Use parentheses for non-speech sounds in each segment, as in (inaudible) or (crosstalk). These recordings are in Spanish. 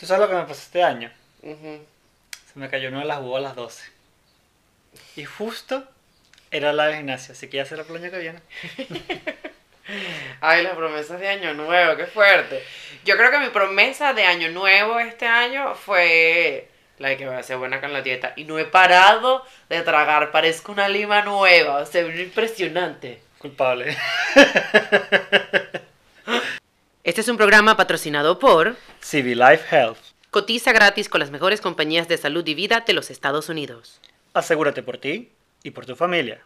¿Tú sabes lo que me pasó este año? Se me cayó uno de las uvas a las 12. Y justo era la de gimnasia, así que ya será el año que viene. (laughs) Ay, las promesas de año nuevo, qué fuerte. Yo creo que mi promesa de año nuevo este año fue la de que voy a ser buena con la dieta. Y no he parado de tragar, parezco una lima nueva, o sea, impresionante. Culpable. (laughs) Este es un programa patrocinado por CV Life Health. Cotiza gratis con las mejores compañías de salud y vida de los Estados Unidos. Asegúrate por ti y por tu familia.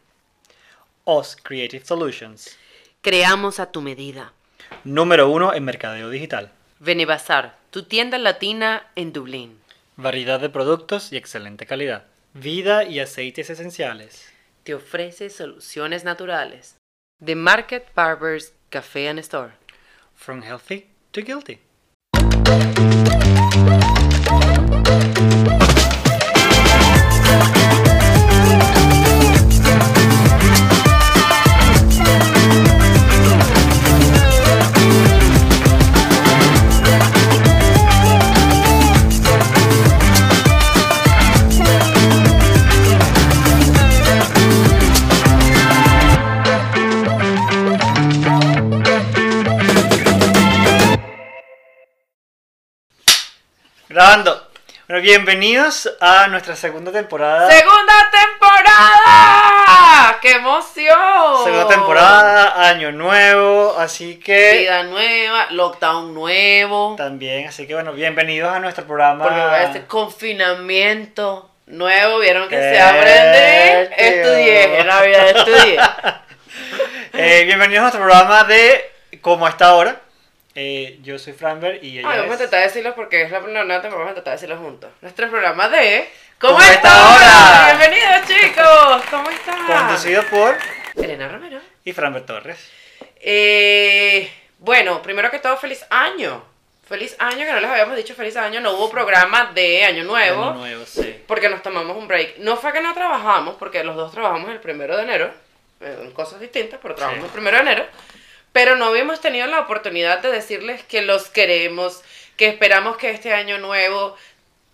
OS Creative Solutions. Creamos a tu medida. Número uno en mercadeo digital. Venebazar, tu tienda latina en Dublín. Variedad de productos y excelente calidad. Vida y aceites esenciales. Te ofrece soluciones naturales. The Market Barbers Café and Store. From healthy to guilty. Grabando. Bueno, bienvenidos a nuestra segunda temporada. ¡Segunda temporada! ¡Qué emoción! Segunda temporada, año nuevo, así que Vida nueva, lockdown nuevo. también, así que bueno, bienvenidos a nuestro programa. Porque ser confinamiento nuevo. ¿Vieron que se aprende? tío. Estudié, en Navidad estudié. (laughs) Eh, bienvenidos a nuestro programa de Como está ahora. Eh, yo soy Franber y ella Ay, vamos a es... intentar decirlo porque es la primera temporada, vamos a intentar decirlo juntos. Nuestro programa de ¿Cómo, ¿Cómo está ahora? Bienvenidos chicos, ¿cómo están? Conducido por Elena Romero. y Franber Torres. Eh, bueno, primero que todo, feliz año. Feliz año, que no les habíamos dicho feliz año. No hubo programa de Año Nuevo. Año nuevo, sí. Porque nos tomamos un break. No fue que no trabajamos, porque los dos trabajamos el primero de enero. eh, En cosas distintas, pero trabajamos Sí. el primero de enero. Pero no habíamos tenido la oportunidad de decirles que los queremos, que esperamos que este año nuevo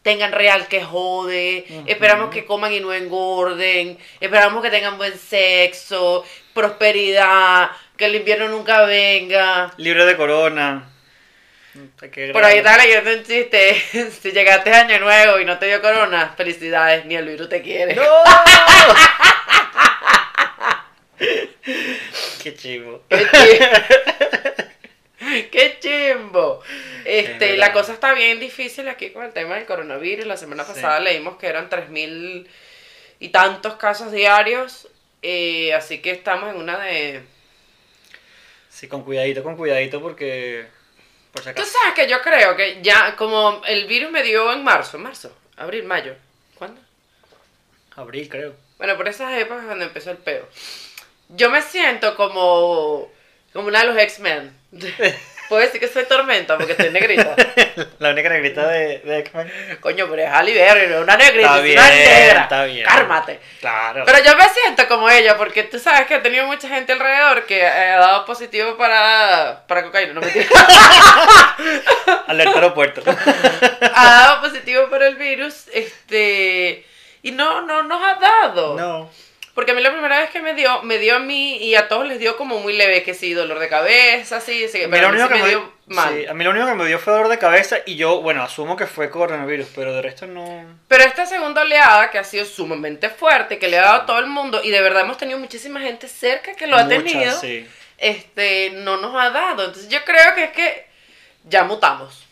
tengan real que jode, esperamos que coman y no engorden, esperamos que tengan buen sexo, prosperidad, que el invierno nunca venga. Libre de corona. Que Por ahí estaba leyendo un chiste. (laughs) si llegaste a año nuevo y no te dio corona, felicidades, ni el virus te quiere. ¡No! Qué chivo. Qué chi- (laughs) Qué chimbo. Este, la cosa está bien difícil aquí con el tema del coronavirus. La semana Sí. pasada leímos que eran 3.000 y tantos casos diarios. eh, así que estamos en una de... Sí, con cuidadito, con cuidadito porque... Por si Tú acaso. sabes que yo creo que ya, como el virus me dio en marzo, en marzo, abril, mayo. ¿Cuándo? Abril, creo. Bueno, por esas épocas cuando empezó el peo. Yo me siento como, como una de los X-Men. (laughs) Puedo decir que soy tormenta porque estoy negrita. (laughs) La única negrita de, de X-Men. Coño, pero es Halle Berry, no es una negrita, Está es una bien, negra. está bien. Cármate. Claro. Pero yo me siento como ella porque tú sabes que he tenido mucha gente alrededor que ha dado positivo para, para cocaína. No mentira. (laughs) Alerta aeropuerto. ha dado positivo para el virus. Este. Y no, no nos ha dado. no. Porque a mí la primera vez que me dio, me dio a mí y a todos les dio como muy leve, que sí, dolor de cabeza, sí, sí, A mí, pero lo a mí único sí que me me dio dio, mal. sí, a mí lo único que me dio fue dolor de cabeza y yo, bueno, asumo que fue coronavirus, pero de resto no... Pero esta segunda oleada, que ha sido sumamente fuerte, que le ha dado a todo el mundo, y de verdad hemos tenido muchísima gente cerca que lo ha tenido, sí. este, no nos ha dado. Entonces yo creo que es que ya mutamos.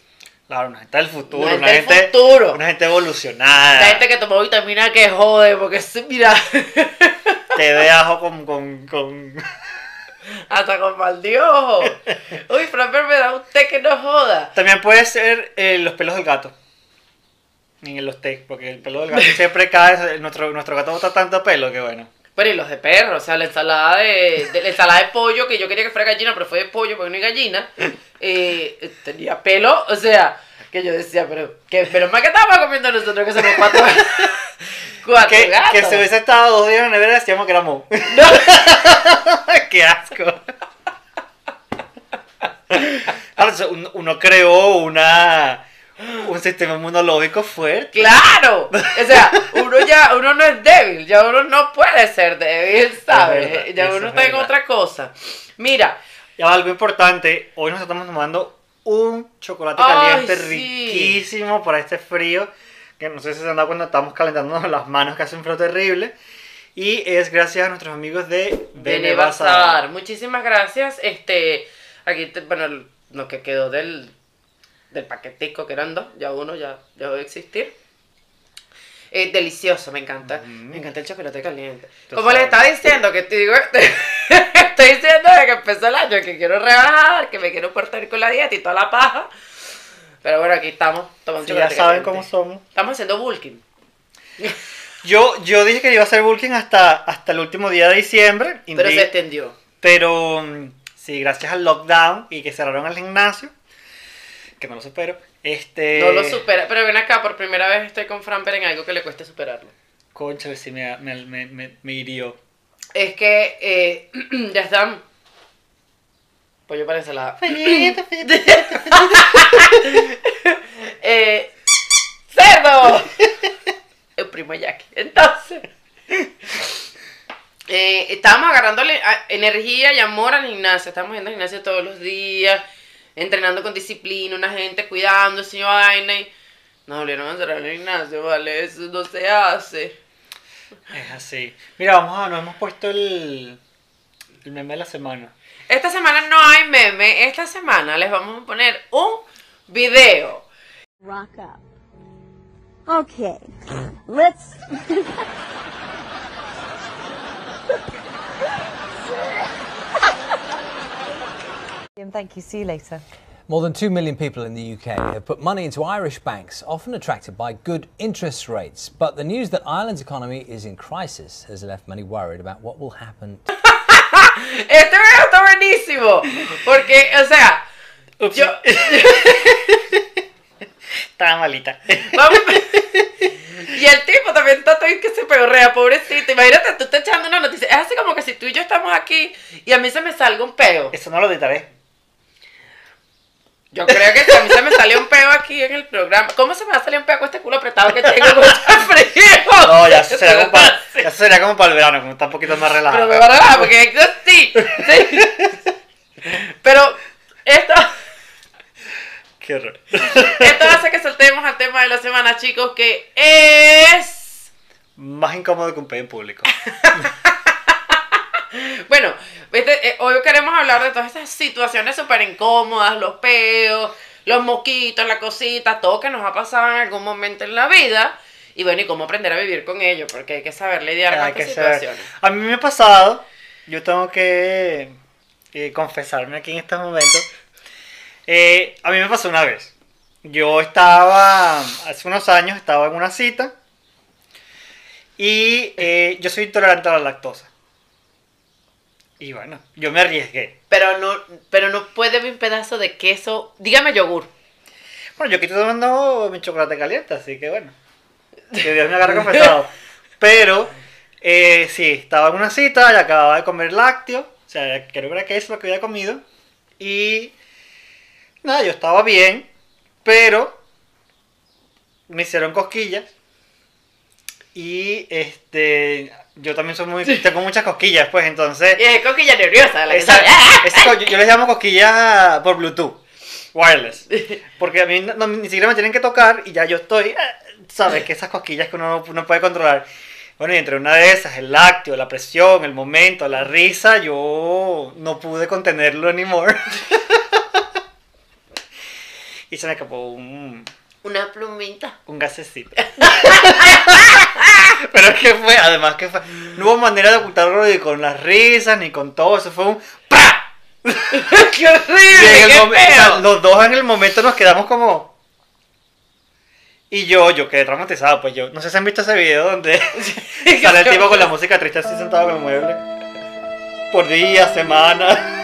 Claro, una gente del futuro, Una una, gente futuro. una gente evolucionada. La gente que tomó vitamina que jode, porque mira, (laughs) Té de ajo con... con, con... (laughs) hasta con mal de ojo. Uy, Framber me da un té que no joda. También puede ser eh, los pelos del gato. En los té, porque el pelo del gato siempre cae. (laughs) Nuestro, nuestro gato bota tanto pelo que bueno. Pero y los de perro, o sea, la ensalada de, de- la ensalada de pollo, que yo quería que fuera gallina, pero fue de pollo porque no hay gallina, eh, tenía pelo, o sea, que yo decía, pero, que, pero más que estábamos comiendo nosotros que somos cuatro, (laughs) cuatro Que, gatos. que se hubiese estado dos días en la nevera decíamos que éramos. (laughs) ¡Qué asco! Claro, o sea, uno, uno creó una, (laughs) un sistema inmunológico fuerte. Claro, o sea, (laughs) uno ya, uno no es débil, ya uno no puede ser débil, ¿sabes? verdad, ya uno es está en otra cosa. Mira, Y algo importante, hoy nos estamos tomando un chocolate Ay, caliente sí. riquísimo para este frío, que no sé si se han dado cuenta, estamos calentándonos las manos que hace un frío terrible. Y es gracias a nuestros amigos de Bene Bazar, muchísimas gracias. Este, aquí, te- bueno, lo que quedó del, del paquetico que eran dos, ya uno ya dejó de existir. Eh, delicioso, me encanta. Me encanta el chocolate caliente. Como les estaba diciendo, que digo, (laughs) estoy diciendo de que empezó el año que quiero rebajar, que me quiero portar con la dieta y toda la paja. Pero bueno, aquí estamos tomando ya saben caliente. cómo somos. Estamos haciendo bulking. (laughs) Yo, yo dije que iba a hacer bulking hasta, hasta el último día de diciembre. Pero indeed. se extendió. Pero mm, sí, gracias al lockdown y que cerraron el gimnasio, que no lo supero, este... No lo supera. Pero ven acá, por primera vez estoy con Fran, pero en algo que le cueste superarlo. Concha, sí me, me, me, me, hirió. Es que eh, (clears throat) ya están. Pollo para ensalada. (laughs) (laughs) Eh, ¡Cerdo! (laughs) El primo Jackie. Entonces. eh, estábamos agarrándole energía y amor al gimnasio. Estamos yendo al gimnasio todos los días. Entrenando con disciplina, una gente cuidándose y vaina. Y nos volvieron a cerrar el gimnasio, vale. Eso no se hace. Es así. Mira, vamos a, nos hemos puesto el, el meme de la semana. Esta semana no hay meme. Esta semana les vamos a poner un video. Rock up. Okay, let's. (laughs) And thank you. See you later. More than 2 million people in the UK have put money into Irish banks, often attracted by good interest rates. But the news that Ireland's economy is in crisis has left many worried about what will happen (laughs) Este video está buenísimo. Porque, o sea, Ups. yo. (laughs) Estaba malita. Vamos. Y el tipo también está todo que se peorrea, pobrecito. Imagínate, tú estás echando una noticia. Es así como que si tú y yo estamos aquí y a mí se me salga un peo. Eso no lo editaré. Yo creo que a mí se me salió un peo aquí en el programa. ¿Cómo se me va a salir un peo con este culo apretado que tengo con este (laughs) frío? No, ya sería como para, ya sería como para el verano, como está un poquito más relajado. Pero me va a relajar porque yo sí, sí. Pero esto, (laughs) Qué horror. esto hace que soltemos al tema de la semana, chicos, que es... Más incómodo que un peo en público. (laughs) Bueno, viste, eh, hoy queremos hablar de todas esas situaciones súper incómodas, los peos, los moquitos, la cosita, todo que nos ha pasado en algún momento en la vida. Y bueno, y cómo aprender a vivir con ello, porque hay que saber lidiar con estas situaciones. A mí me ha pasado, yo tengo que eh, confesarme aquí en estos momentos. Eh, a mí me pasó una vez. Yo estaba, hace unos años, estaba en una cita y eh, yo soy intolerante a la lactosa. Y bueno, yo me arriesgué. Pero no, pero no puede haber un pedazo de queso, dígame yogur. Bueno, yo aquí estoy tomando mi chocolate caliente, así que bueno. Que Dios me agarre confesado. (laughs) Pero, eh, sí, estaba en una cita y acababa de comer lácteo. O sea, creo que era queso lo que había comido. Y nada, yo estaba bien, pero me hicieron cosquillas. Y este, yo también soy muy, tengo muchas cosquillas, pues entonces. Y es coquilla nerviosa, la que Esa-. ¡Ah! (laughs) esa yo, yo les llamo cosquillas por Bluetooth, wireless. Porque a mí no- no- ni siquiera me tienen que tocar y ya yo estoy, eh, sabes, que esas cosquillas que uno no puede controlar. Bueno, y entre una de esas, el lácteo, la presión, el momento, la risa, yo no pude contenerlo anymore. (laughs) y se me escapó un, Una plumita. un gasecito. (laughs) (laughs) Pero es que fue, además que fue, no hubo manera de ocultarlo ni con las risas ni con todo, eso fue un ¡PA! (laughs) ¡Qué horrible! los dos en el momento nos quedamos como. Y yo, yo quedé traumatizado, pues yo. No sé si han visto ese video donde (laughs) sale el tipo con la música triste así sentado en el mueble. Por días, semanas.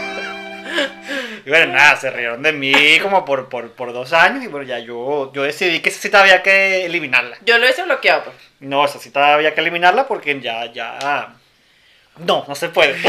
Y bueno, nada, se rieron de mí como por, por, por dos años y bueno, ya yo, yo decidí que esa cita había que eliminarla. Yo lo hice bloqueado, pues. No, esa cita había que eliminarla porque ya, ya. No, no se puede. (laughs)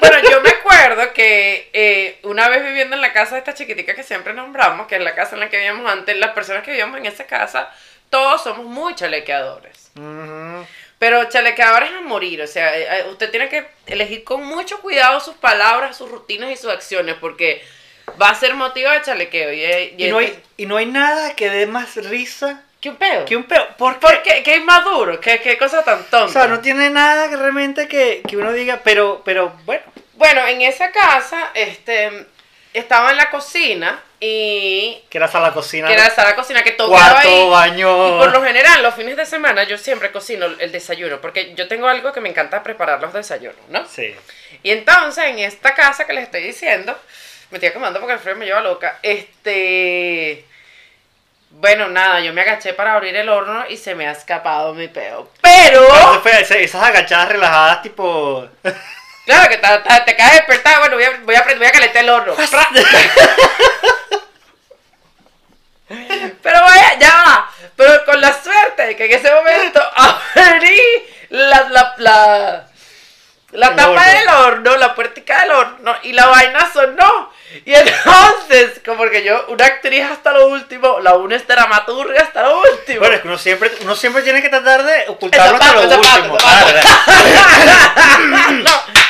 Bueno, yo me acuerdo que eh, una vez viviendo en la casa de esta chiquitica que siempre nombramos, que es la casa en la que vivíamos antes, las personas que vivíamos en esa casa, todos somos muy chalequeadores. Ujú. Pero chalequeadores a morir, o sea, eh, eh, usted tiene que elegir con mucho cuidado sus palabras, sus rutinas y sus acciones, porque va a ser motivo de chalequeo. Y, eh, Y no, hay, y no hay nada que dé más risa ¿Qué un peo? que un peo. ¿Por ¿Por qué? ¿Qué es más duro? ¿Qué, qué cosa tan tonta? O sea, no tiene nada que realmente que, que uno diga, pero, pero bueno. Bueno, en esa casa, este, estaba en la cocina y... Que era sala cocina. Que era la sala cocina que todo cuarto, ahí. baño. Y por lo general, los fines de semana yo siempre cocino el desayuno, porque yo tengo algo que me encanta preparar los desayunos, ¿no? Sí. Y entonces, en esta casa que les estoy diciendo, me estoy acomodando porque el frío me lleva loca, este... Bueno, nada, yo me agaché para abrir el horno y se me ha escapado mi peo. Pero... Fue esa- esas agachadas relajadas, tipo. (laughs) Claro que ta- ta- te, caes despertada, bueno, voy a, voy a, voy a calentar el horno. Pero vaya, ya va. Pero con la suerte de que en ese momento (laughs) abrí la, la, la, la tapa del horno, la puertica del horno, y la vaina sonó. Y entonces, como que yo, una actriz hasta lo último, la una es dramaturga hasta lo último. Bueno, es que uno siempre, uno siempre tiene que tratar de ocultarlo hasta lo zapato, último. zapato, Claro, (laughs) no.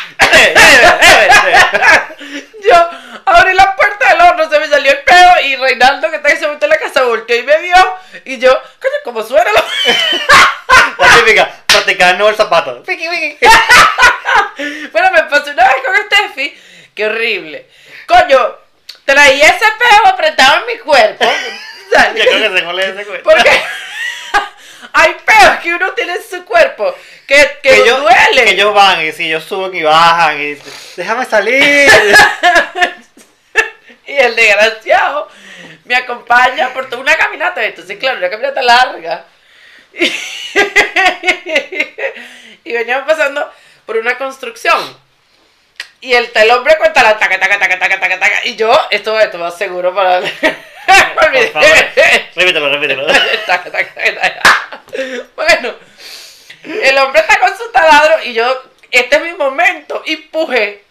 Yo abrí la puerta del horno, se me salió el pedo y Reinaldo, que está en ese momento en la casa, volteó y me vio. Y yo, coño, como suena la... (laughs) La típica, practicando el zapato. (laughs) Bueno, me pasó una vez con Steffi, qué horrible. Coño, traía ese pedo apretado en mi cuerpo. (laughs) Yo creo que se ese cuento. Porque hay peos que uno tiene en su cuerpo que, que, que ellos, duele. que ellos van y si ellos suben y bajan y déjame salir. (laughs) Y el desgraciado me acompaña por toda una caminata. Entonces, claro, una caminata larga. (laughs) Y, veníamos pasando por una construcción. Y el, el hombre cuenta la taca, taca, taca, taca, taca, taca. Y yo, esto, esto va seguro para... (laughs) para mi- Por favor, repítelo, repítelo. (laughs) Bueno, el hombre está con su taladro y yo, este es mi momento, y puje.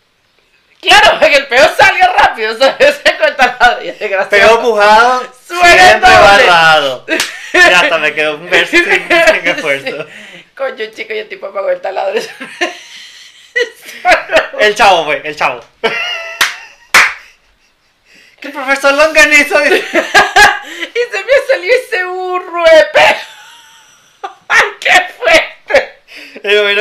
Claro, que el peo salió rápido, ¿sabes? Con el taladro. Y el desgraciado- Pegó pujado, Suena siempre barrado. (laughs) Ya hasta me quedó un verso sin, sin esfuerzo. Coño, chico, y el tipo apagó el taladro. El chavo fue, el chavo. (laughs) Que el profesor Longanizo (laughs) y se me salió ese burro peo. (laughs) ¡Ay, qué fuerte!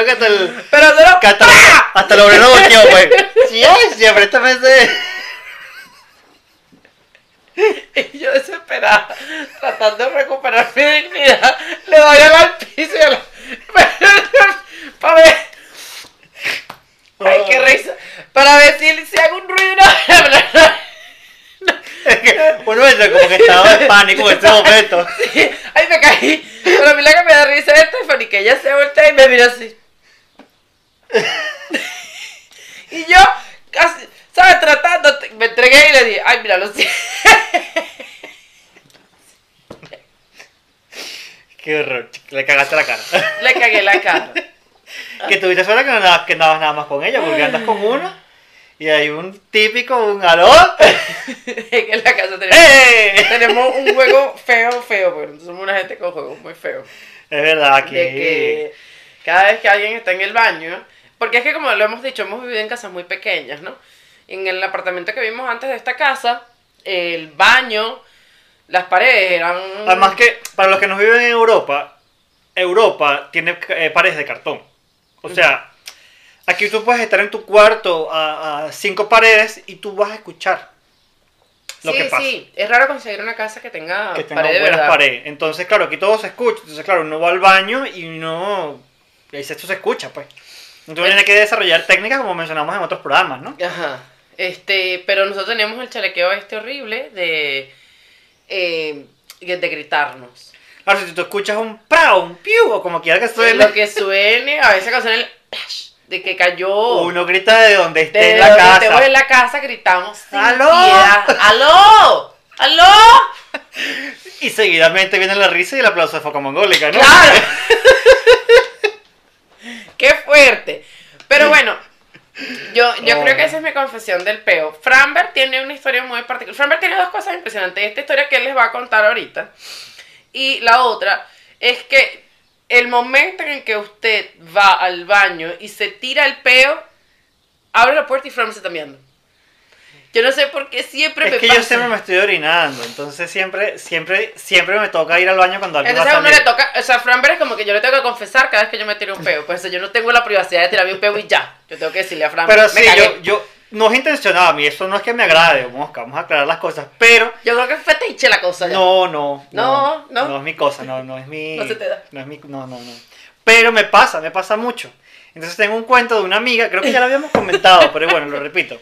que hasta el... Pero solo... Que hasta, hasta el obrero volteó, (laughs) pues. Sí, siempre esta vez. Y yo desesperada, tratando de recuperar mi dignidad, le doy al al piso y a la... para ver... Ay, qué risa. Para ver si, si hago un ruido. (laughs) Uno entra como que estaba en pánico en este (laughs) momento. Sí, Ay, me caí. Pero a mí la que me da risa es Stephanie, que ella se voltea y me mira así. (laughs) Y yo, casi, ¿sabes? Tratando, me entregué y le dije, ay, mira, lo siento. Qué horror, le cagaste la cara. Le cagué la cara. Que tuviste suerte que no andabas, que andabas nada más con ella, porque andas con uno y hay un típico, un aló. (laughs) en la casa tenemos, ¡Eh! tenemos un juego feo, feo, porque somos una gente con juegos muy feos. Es verdad de que cada vez que alguien está en el baño, porque es que como lo hemos dicho, hemos vivido en casas muy pequeñas, ¿no? En el apartamento que vimos antes de esta casa, el baño, las paredes eran... Además que, para los que nos viven en Europa, Europa tiene eh, paredes de cartón. O sea, aquí tú puedes estar en tu cuarto a, a cinco paredes y tú vas a escuchar lo sí, que pasa. sí, es raro conseguir una casa que tenga, que tenga pared buenas verdad. paredes. Entonces, claro, aquí todo se escucha. Entonces, claro, uno va al baño y no... Y ahí esto se escucha, pues. Entonces tiene que desarrollar técnicas como mencionamos en otros programas, ¿no? Ajá. Este, pero nosotros teníamos el chalequeo este horrible de, eh, de gritarnos. Claro, si tú escuchas un prao, un piu, o como quiera que suene, Lo que suene, a veces cuando suena el (laughs) de que cayó. uno grita de donde esté en la donde casa. estemos en la casa gritamos sin ¡Aló! piedad. ¡Aló! ¡Aló! Y seguidamente viene la risa y el aplauso de foco mongólica, ¿no? ¡Claro! (laughs) ¡Qué fuerte! Pero bueno, yo, yo Oh. creo que esa es mi confesión del peo. Franber tiene una historia muy particular. Franber tiene dos cosas impresionantes. Esta historia que él les va a contar ahorita. Y la otra es que el momento en que usted va al baño y se tira el peo, abre la puerta y Franber se está mirando. Yo no sé por qué siempre Es me que pasa. yo siempre me estoy orinando, entonces siempre, siempre, siempre me toca ir al baño cuando alguien va Entonces a a uno le toca, o sea, Franber es como que yo le tengo que confesar cada vez que yo me tiro un peo. Pues yo no tengo la privacidad de tirarme un peo y ya. Yo tengo que decirle a Franber. Pero me sí, cagué. yo, yo, no es intencionado a mí, eso no es que me agrade, mosca, vamos a aclarar las cosas, pero Yo creo que es fetiche la cosa ya. no, no, No, no. no es mi cosa, no, no es mi, No se te da. no es mi, no, no, no, pero me pasa, me pasa mucho, entonces tengo un cuento de una amiga, creo que ya lo habíamos (laughs) comentado, pero bueno, lo repito,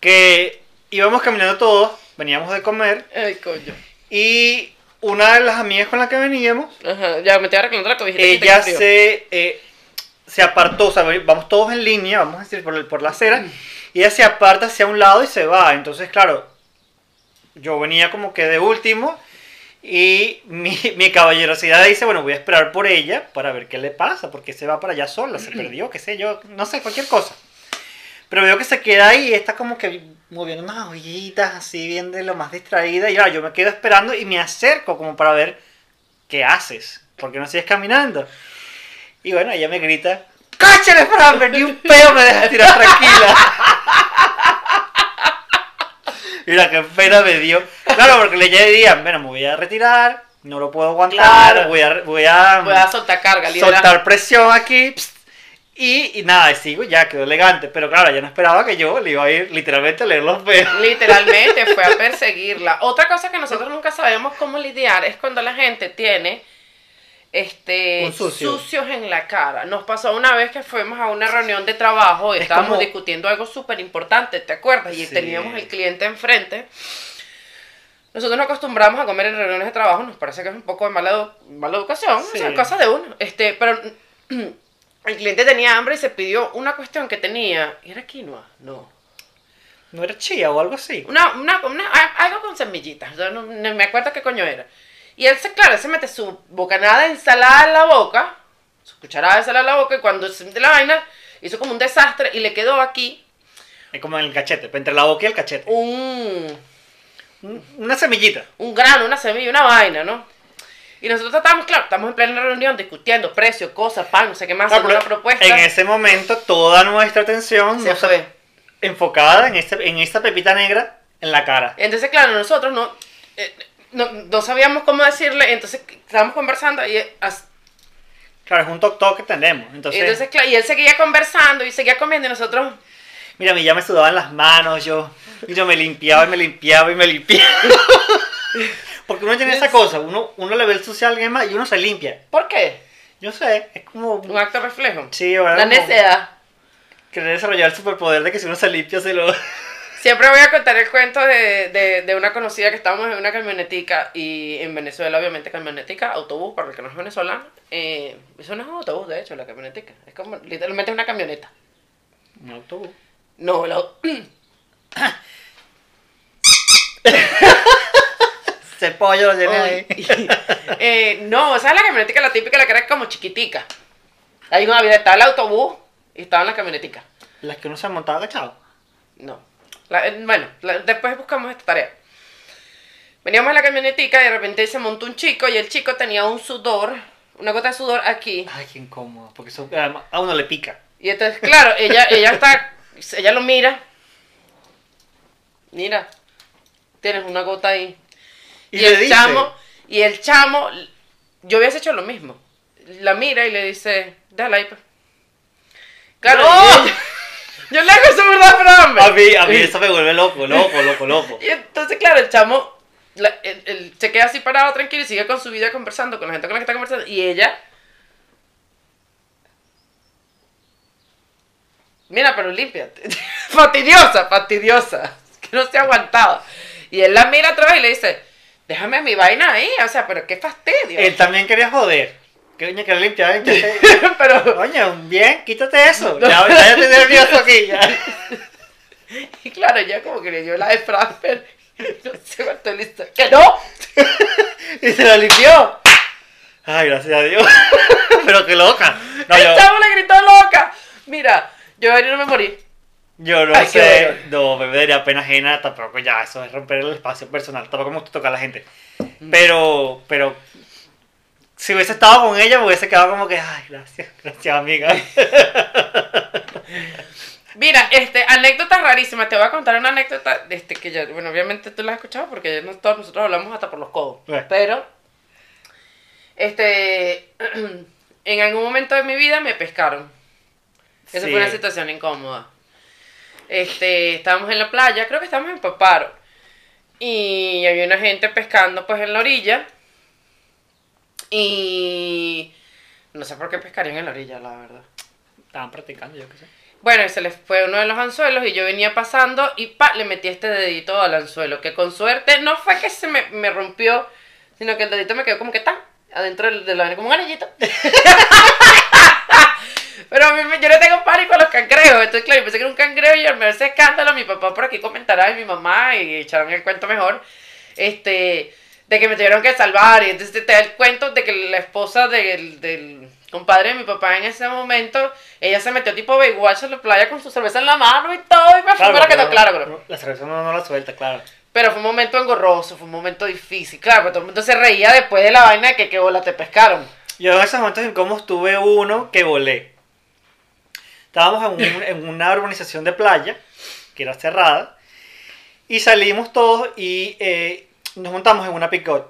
que íbamos caminando todos, veníamos de comer, Ay, coño. y una de las amigas con la que veníamos, Ajá, ya me estoy arreglando la cobijita. ella se, eh, se apartó, o sea, vamos todos en línea, vamos a decir, por, por la acera, y ella se aparta hacia un lado y se va. Entonces, claro, yo venía como que de último y mi, (laughs) mi caballerosidad dice, bueno, voy a esperar por ella para ver qué le pasa, porque se va para allá sola, se (clears throat) perdió, qué sé yo, no sé, cualquier cosa. Pero veo que se queda ahí y está como que moviendo unas hojitas así, bien de lo más distraída. Y claro, yo me quedo esperando y me acerco como para ver qué haces, porque no sigues caminando. Y bueno, ella me grita, ¡Cáchale, Fran! Ni un peo me dejas tirar tranquila. (laughs) Mira, qué pena me dio. Claro, porque le decían, bueno, me voy a retirar, no lo puedo aguantar, Claro. voy a, voy a, Voy a soltar carga, soltar presión aquí. pst, y, y nada, y sigo, ya quedó elegante. Pero claro, ya no esperaba que yo le iba a ir literalmente a leer los peos. Literalmente fue a (laughs) perseguirla. Otra cosa que nosotros nunca sabemos cómo lidiar es cuando la gente tiene este sucio. sucios en la cara. Nos pasó una vez que fuimos a una reunión de trabajo y Es estábamos como- discutiendo algo súper importante, ¿te acuerdas? Y Sí. teníamos el cliente enfrente. Nosotros nos acostumbramos a comer en reuniones de trabajo, nos parece que es un poco de mala, edu- mala educación, Sí. o sea, cosa de uno. Este, pero (clears throat) el cliente tenía hambre y se pidió una cuestión que tenía. ¿Era quinoa? No. ¿No era chía o algo así? Una, una, una- algo con semillitas, yo no, no me acuerdo qué coño era. Y él se, claro, se mete su bocanada de ensalada en la boca, su cucharada de ensalada en la boca, y cuando se mete la vaina, hizo como un desastre y le quedó aquí Es como en el cachete, entre la boca y el cachete. un, Un- Una semillita. un grano, una semilla, una vaina, ¿no? Y nosotros estábamos, claro, estamos en plena reunión discutiendo precio, cosas, pan, no sé qué más, Ah, haciendo pero una propuesta. En ese momento, toda nuestra atención se no fue. enfocada en, este, en esta pepita negra en la cara. Entonces, claro, nosotros no, eh, no, no sabíamos cómo decirle, entonces estábamos conversando y Claro, es un toc toc que tenemos. Entonces, Entonces, claro, y él seguía conversando y seguía comiendo y nosotros, mira, a mí ya me sudaban las manos, yo, y yo me limpiaba y me limpiaba y me limpiaba. (laughs) Porque uno tiene esa cosa, uno, uno le ve el sucio a alguien más y uno se limpia. ¿por qué? Yo sé, es como... Un acto reflejo. Sí, ahora La necedad. querer desarrollar el superpoder de que si uno se limpia se lo... (laughs) Siempre voy a contar el cuento de, de, de una conocida que estábamos en una camionetica y en Venezuela, obviamente, camionetica, autobús, para el que no es venezolano. Eh, eso no es un autobús, de hecho, la camionetica. Es como, literalmente es una camioneta. Un autobús. No, la, (coughs) Ese pollo lo Ay, ahí. eh, no, esa es la camionetica, la típica, la que era como chiquitica. Ahí no había, estaba el autobús y estaban las camioneticas. Las que uno se montaba agachado. No. La- eh, bueno, la- después buscamos esta tarea. Veníamos en la camionetica y de repente se montó un chico y el chico tenía un sudor, una gota de sudor aquí. Ay, qué incómodo, porque eso además, a uno le pica. Y entonces, claro, ella, ella está, ella lo mira. Mira, tienes una gota ahí. Y, Y, le el dice, chamo, y el chamo, yo hubiese hecho lo mismo. La mira y le dice, déjala ahí, pues. Claro, ¡No! Yo, le hago eso, ¿verdad, hombre? a mí, a mí eso me vuelve loco, loco, loco, loco. (laughs) Y entonces, claro, el chamo la- él- él se queda así parado tranquilo y sigue con su vida conversando con la gente con la que está conversando. Y ella. Mira, pero limpia. (laughs) fastidiosa, fastidiosa. Que no se aguantaba. Y él la mira otra vez y le dice: Déjame mi vaina ahí. O sea, pero qué fastidio. Él también quería joder. Que coño, que limpiar, limpiar. pero. Coño, bien, quítate eso. Ya, ya, ya estoy nervioso aquí. Ya. (laughs) Y claro, ya como que le dio la de Frankfurt. (laughs) No sé cuánto listo. ¡Que no! (laughs) Y se la limpió. Ay, gracias a Dios. Pero qué loca. No, el yo, chavo le gritó loca. Mira, Yo ayer no me morí. Yo no Ay, sé, no, me daría pena ajena, tampoco ya, eso es romper el espacio personal, tampoco me gusta tocar a la gente. Mm. Pero, pero, si hubiese estado con ella, me hubiese quedado como que, ay, gracias, (laughs) gracias amiga. Mira, este, anécdotas rarísimas. Te voy a contar una anécdota de este que yo, bueno, obviamente tú la has escuchado porque todos nosotros hablamos hasta por los codos. Bueno. Pero, este, (clears throat) en algún momento de mi vida me pescaron. Esa Sí. fue una situación incómoda. Este, estábamos en la playa, creo que estábamos en Paparo. Y había una gente pescando pues en la orilla. Y no sé por qué pescarían en la orilla, la verdad. Estaban practicando, yo qué sé. Bueno, y se les fue uno de los anzuelos y yo venía pasando y pa, le metí este dedito al anzuelo, que con suerte no fue que se me, me rompió, sino que el dedito me quedó como que tan adentro del- de la como un anillito. (laughs) Pero a mí me- yo le tengo pánico a los cangrejos, entonces claro, yo pensé que era un cangrejo y al ver ese escándalo, mi papá por aquí comentará y mi mamá y echaron el cuento mejor, este, de que me tuvieron que salvar y entonces te da el cuento de que la esposa del, del compadre de mi papá en ese momento, ella se metió tipo Baywatch en la playa con su cerveza en la mano y todo y me fue porque quedó no- claro, bro. La cerveza no, no la suelta, claro. Pero fue un momento engorroso, fue un momento difícil. Claro, pero todo el mundo se reía después de la vaina de que qué bola te pescaron. Yo en esos momentos incómodos tuve uno que volé. Estábamos en, un- (laughs) en una urbanización de playa, que era cerrada, y salimos todos y eh, nos montamos en una pick-up.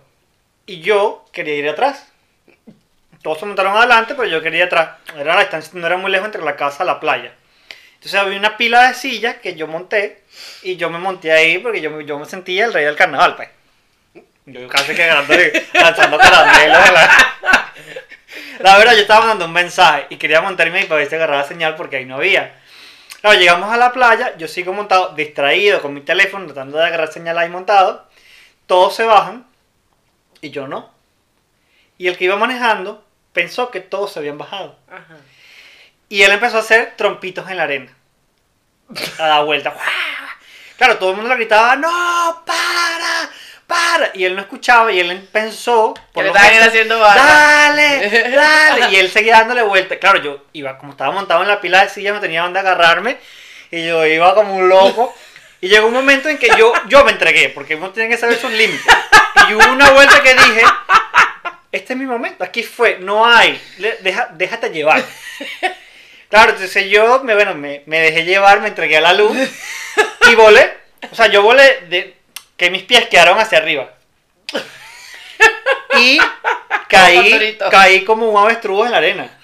Y yo quería ir atrás. Todos se montaron adelante, pero yo quería ir atrás. Era la distancia, no era muy lejos entre la casa y la playa. Entonces había una pila de sillas que yo monté, y yo me monté ahí porque yo, me- yo me sentía el rey del carnaval, pues. Yo casi que ganándole- (laughs) lanzando caramelos la... La verdad, yo estaba mandando un mensaje y quería montarme y para ver si agarraba señal porque ahí no había. Claro, llegamos a la playa, yo sigo montado, distraído con mi teléfono, tratando de agarrar señal ahí montado. Todos se bajan y yo no. Y el que iba manejando pensó que todos se habían bajado. Ajá. Y él empezó a hacer trompitos en la arena. A dar vuelta. (laughs) Claro, todo el mundo le gritaba, no, para, para. Y él no escuchaba y él pensó... Estaban gestos, haciendo barra. Dale, (laughs) dale. Y él seguía dándole vuelta. Claro, yo iba, como estaba montado en la pila de sillas, no tenía dónde agarrarme. Y yo iba como un loco. Y llegó un momento en que yo, yo me entregué, porque uno tiene que saber sus límites. Y hubo una vuelta que dije, este es mi momento, aquí fue, no hay, deja, déjate llevar. Claro, entonces yo me, bueno, me, me dejé llevar, me entregué a la luz y volé. O sea, yo volé de que mis pies quedaron hacia arriba. Y caí, caí como un avestruz en la arena.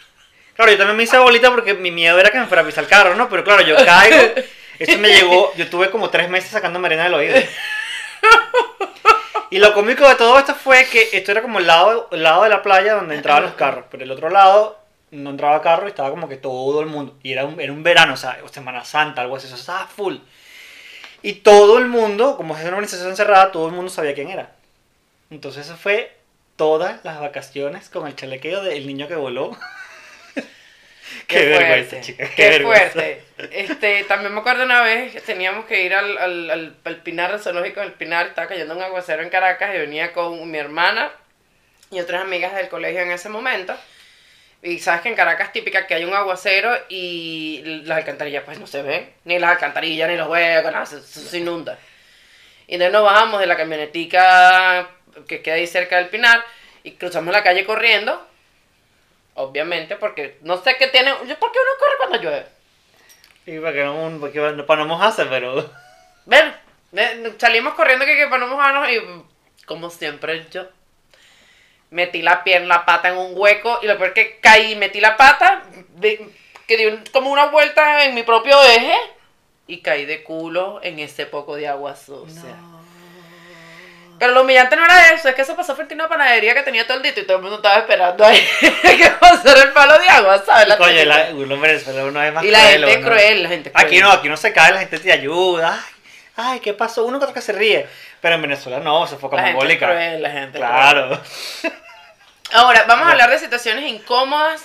Claro, yo también me hice bolita porque mi miedo era que me fuera a pisar el carro, ¿no? Pero claro, yo caigo. Eso me llegó, yo tuve como tres meses sacándome arena del oído. Y lo cómico de todo esto fue que esto era como el lado, el lado de la playa donde entraban los carros, pero el otro lado no entraba carro y estaba como que todo el mundo. Y era un, era un verano, o sea, Semana Santa, algo así, eso estaba full. Y todo el mundo, como es una organización cerrada, todo el mundo sabía quién era. Entonces eso fue todas las vacaciones con el chalequeo del niño que voló. (laughs) Qué, vergüenza, fuerte, chica. Qué, Qué, vergüenza. fuerte. Este, también me acuerdo una vez teníamos que ir al, al, al, al Pinar, al zoológico del Pinar, estaba cayendo un aguacero en Caracas y venía con mi hermana y otras amigas del colegio en ese momento. Y sabes que en Caracas típica que hay un aguacero y las alcantarillas pues no se ven, ni las alcantarillas, ni los huecos, nada, se- se inunda. Y entonces nos bajamos de la camionetica que queda ahí cerca del Pinar y cruzamos la calle corriendo. Obviamente, porque no sé qué tiene. ¿Por qué uno corre cuando llueve? Y para, que no, porque para no mojarse, pero... (laughs) Ven, ven, salimos corriendo que, que para no mojarnos y como siempre yo metí la pierna, la pata en un hueco y lo peor que caí, metí la pata, de- que di un- como una vuelta en mi propio eje y caí de culo en ese poco de agua sucia. Pero lo humillante no era eso, es que se pasó frente a una panadería que tenía todo el dito y todo el mundo estaba esperando ahí (laughs) que pasara el palo de agua, ¿sabes? La típica. la, uno en Venezuela uno es más y la gente es cruel, la gente es cruel. Aquí no, aquí no se cae, la gente te ayuda. Ay, ay, ¿qué pasó? Uno que otro que se ríe. Pero en Venezuela no, se fue como La gente es mongólica. cruel, la gente Claro. (laughs) Ahora, vamos a hablar de situaciones incómodas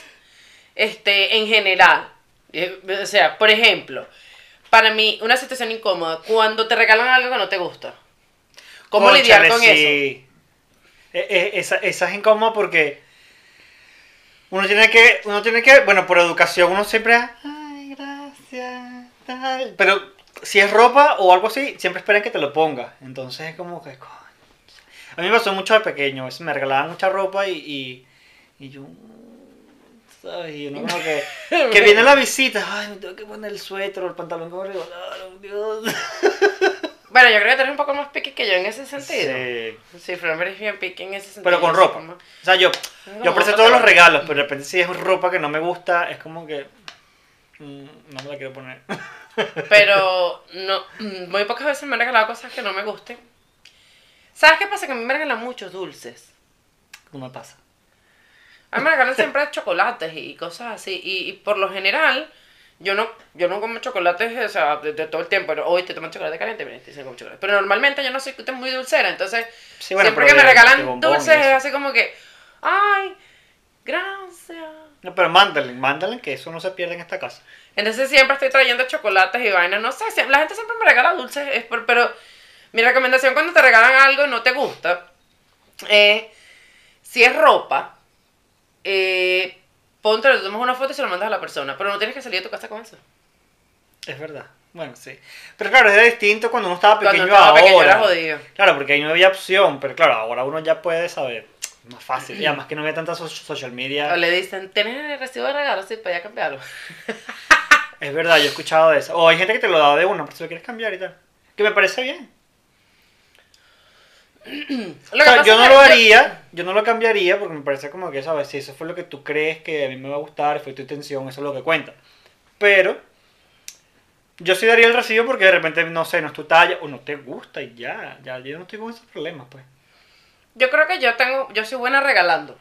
este, en general. Eh, O sea, por ejemplo, para mí, una situación incómoda, cuando te regalan algo que no te gusta. ¿Cómo lidiar Cónchale, con eso? sí. E- e- Esa, esa es incómoda porque uno tiene que, uno tiene que, bueno, por educación uno siempre, ay, gracias. tal. Pero si es ropa o algo así, siempre esperan que te lo pongas. Entonces es como que. coño. A mí me pasó mucho de pequeño. Me regalaban mucha ropa y. y, y yo. ¿Sabes? Y uno como que. Que viene la visita. Ay, me tengo que poner el suéter o el pantalón que me regalaron. Dios. (laughs) Bueno, yo creo que tú eres un poco más piqui que yo en ese sentido. Sí. Sí, Fran es bien piqui en ese sentido. Pero con ropa. como- O sea, yo, yo aprecio todos los regalos, pero de repente si es ropa que no me gusta, es como que. mm, no me la quiero poner. (laughs) Pero no, muy pocas veces me han regalado cosas que no me gusten. ¿Sabes qué pasa? Que a mí me regalan muchos dulces. Me pasa. A mí me regalan siempre (laughs) chocolates y cosas así. Y, y por lo general, yo no, yo no como chocolates, o sea, de, de todo el tiempo. Pero hoy te toman chocolate caliente, mira, te dicen como chocolate. Pero normalmente yo no soy muy dulcera, entonces Sí, bueno, siempre pero que me regalan dulces es así como que, ay, gracias. No, pero mándale, mándale que eso no se pierde en esta casa. Entonces siempre estoy trayendo chocolates y vainas, no sé, la gente siempre me regala dulces, es por- pero mi recomendación cuando te regalan algo y no te gusta, eh, si es ropa, eh, ponte, le tomas una foto y se lo mandas a la persona, pero no tienes que salir de tu casa con eso. Es verdad. Bueno, sí. Pero claro, era distinto cuando uno estaba Cuando pequeño estaba ahora. pequeño era jodido. Claro, porque ahí no había opción, pero claro, ahora uno ya puede saber. Más fácil. Y además que no había tanta so- social media. O le dicen, ¿tienes el recibo de regalo? Sí, para ya cambiarlo. Es verdad, yo he escuchado de eso. O hay gente que te lo da de uno, pero si lo quieres cambiar y tal. Que me parece bien. Lo O que sea, pasa yo no lo haría, yo no lo cambiaría porque me parece como que, ¿sabes? Si eso fue lo que tú crees que a mí me va a gustar, fue tu intención, eso es lo que cuenta. Pero, yo sí daría el recibo porque de repente, no sé, no es tu talla o no te gusta y ya, ya, yo no estoy con esos problemas, pues. Yo creo que yo tengo, yo soy buena regalando.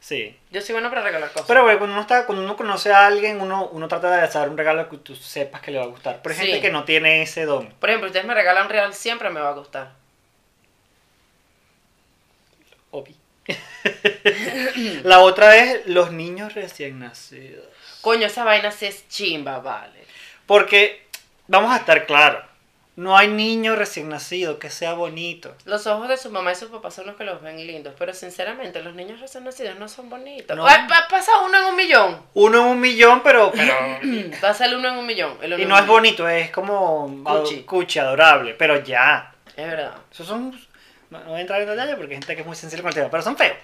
Sí. Yo soy buena para regalar cosas. Pero, güey, cuando uno, está, cuando uno conoce a alguien, uno, uno trata de hacer un regalo que tú sepas que le va a gustar. Pero hay Sí. gente que no tiene ese don. Por ejemplo, ustedes me regalan real, siempre me va a gustar. (laughs) La otra es los niños recién nacidos. Coño, esa vaina sí es chimba, vale. Porque, vamos a estar claros, no hay niño recién nacido que sea bonito. Los ojos de su mamá y su papá son los que los ven lindos, pero sinceramente los niños recién nacidos no son bonitos. No. Pasa uno en un millón. Uno en un millón, pero... pero (clears throat) Pasa el uno en un millón. el y no es bonito, es como... Cuchi. Cuchi, adorable, pero ya. Es verdad. Esos son... No no voy a entrar en detalle porque hay gente que es muy sensible con el tema, pero son feos.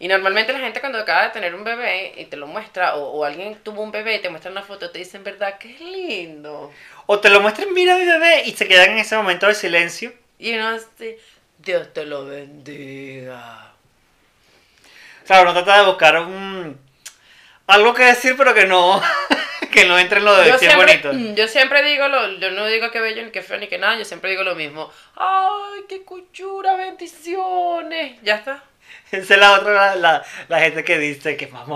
Y normalmente la gente cuando acaba de tener un bebé y te lo muestra, o, o alguien tuvo un bebé y te muestra una foto, te dicen, ¿verdad que es lindo? O te lo muestran, mira mi bebé, y se quedan en ese momento de silencio. Y uno así, Dios te lo bendiga. Claro, no trata de buscar un... Algo que decir, pero que no... (laughs) (laughs) que no entre en lo de Yo es siempre, bonito. yo siempre digo, lo, yo no digo que bello ni que feo ni que nada, yo siempre digo lo mismo. ¡Ay, qué cuchura, bendiciones! Ya está. Esa es la otra, la, la, la gente que dice que es más.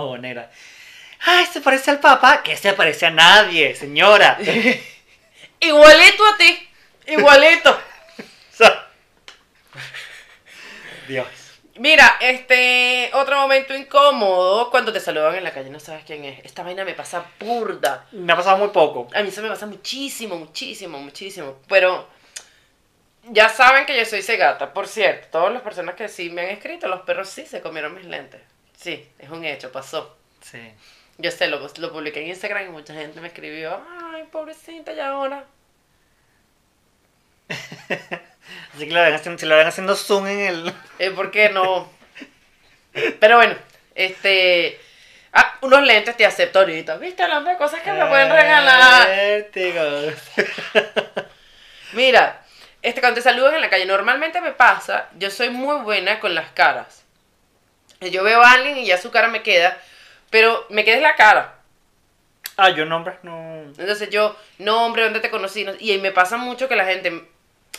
Ay, se parece al papá. Que se parece a nadie, señora. (laughs) Igualito a ti, igualito. (laughs) Dios. Mira, este, otro momento incómodo, cuando te saludan en la calle, no sabes quién es. Esta vaina me pasa burda. Me ha pasado muy poco. A mí eso me pasa muchísimo, muchísimo, muchísimo. Pero ya saben que yo soy cegata. Por cierto, todas las personas que sí me han escrito, los perros sí se comieron mis lentes. Sí, es un hecho, pasó. Sí. Yo sé, lo, lo publiqué en Instagram y mucha gente me escribió, ay, pobrecita, y ahora. (laughs) Así que lo ven haciendo, si lo ven haciendo zoom en el. Eh, ¿Por qué no? Pero bueno, este... Ah, unos lentes te acepto ahorita. ¿Viste? Hablando de cosas que me pueden regalar. Mira, este, cuando te saludan en la calle, normalmente me pasa, yo soy muy buena con las caras. Yo veo a alguien y ya su cara me queda, pero me queda en la cara. Ah, yo nombres no. Entonces yo, nombre, ¿dónde te conocí? No- Y me pasa mucho que la gente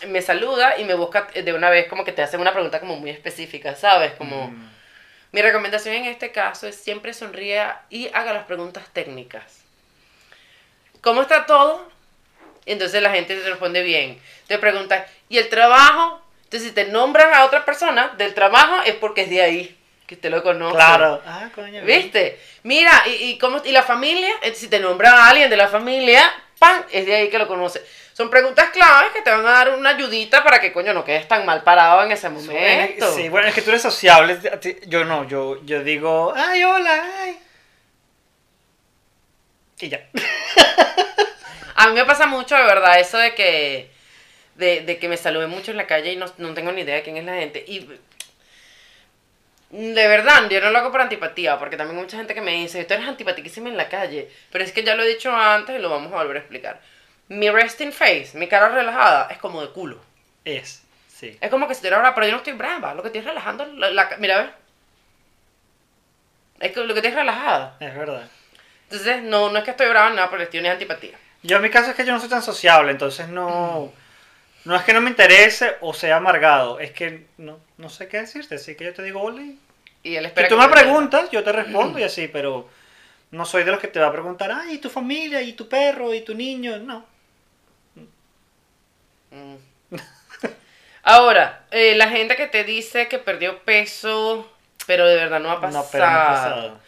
me saluda y me busca de una vez como que te hacen una pregunta como muy específica, ¿sabes? Como... Mm. Mi recomendación en este caso es siempre sonríe y haga las preguntas técnicas. ¿Cómo está todo? Entonces la gente te responde bien. Te pregunta, ¿y el trabajo? Entonces si te nombran a otra persona del trabajo es porque es de ahí, que te lo conoce. Claro. Ah, coño. ¿Viste? Mira, ¿y, y cómo, ¿y la familia? Entonces, si te nombran a alguien de la familia, ¡pam! Es de ahí que lo conoce. Son preguntas claves que te van a dar una ayudita para que, coño, no quedes tan mal parado en ese momento. Sí, bueno, es que tú eres sociable. Yo no, yo, yo digo, ay, hola, ay. Y ya. (laughs) A mí me pasa mucho, de verdad, eso de que, de, de que me saluden mucho en la calle y no, no tengo ni idea de quién es la gente. Y de verdad, yo no lo hago por antipatía, porque también hay mucha gente que me dice, tú eres antipatiquísima en la calle. Pero es que ya lo he dicho antes y lo vamos a volver a explicar. Mi resting face, mi cara relajada, es como de culo. Es, sí. Es como que si estuviera brava, pero yo no estoy brava. Lo que estoy relajando, la, la mira, a ver. Es que lo que estoy es relajada. Es verdad. Entonces, no, no es que estoy brava, nada el estilo, ni antipatía. Yo en mi caso es que yo no soy tan sociable, entonces no... No es que no me interese o sea amargado, es que no, no sé qué decirte, así que yo te digo hola y... Él Si espera tú que me te preguntas, yo te respondo y (clears throat) así, pero no soy de los que te va a preguntar, ay, ¿y tu familia? ¿Y tu perro? ¿Y tu niño? No. Mm. Ahora, eh, la gente que te dice que perdió peso, pero de verdad no ha pasado. No, pero no ha pasado.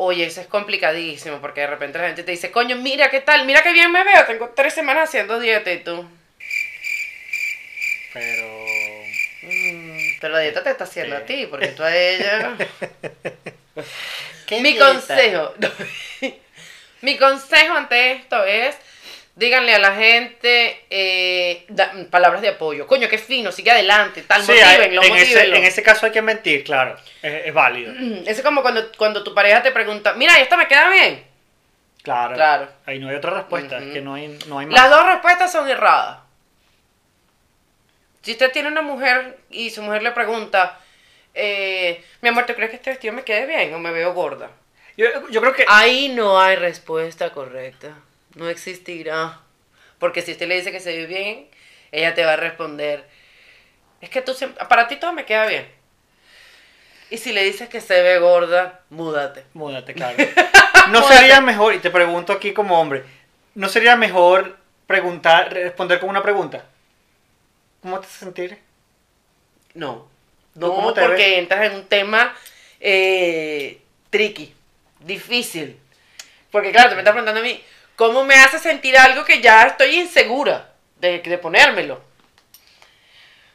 Oye, eso es complicadísimo, porque de repente la gente te dice, coño, mira qué tal, mira qué bien me veo, tengo tres semanas haciendo dieta y tú. Pero... "Mm, pero la dieta te está haciendo a ti, porque tú a ella... (laughs) ¿Qué Mi dieta? consejo, (laughs) mi consejo ante esto es, díganle a la gente eh, da- palabras de apoyo. Coño, qué fino, sigue adelante, tal, Sí, motívenlo, en, ese, en ese caso hay que mentir, claro. Es, es válido. (clears throat) Eso es como cuando, cuando tu pareja te pregunta, mira, ¿y esto me queda bien? Claro. Claro. Ahí no hay otra respuesta, es que no hay, no hay más. Las dos respuestas son erradas. Si usted tiene una mujer y su mujer le pregunta, eh, mi amor, ¿tú crees que este vestido me quede bien o me veo gorda? Yo, yo creo que... Ahí no hay respuesta correcta. No existirá. Porque si usted le dice que se ve bien, ella te va a responder, es que tú siempre, para ti todo me queda bien. Y si le dices que se ve gorda, múdate. Múdate, claro. (laughs) No sería mejor, y te pregunto aquí como hombre, ¿no sería mejor preguntar, responder con una pregunta? ¿Cómo te sentir? No. ¿Tú No, cómo te porque ves? entras en un tema eh, tricky, difícil. Porque claro, te me estás preguntando a mí, ¿cómo me hace sentir algo que ya estoy insegura de, ponérmelo?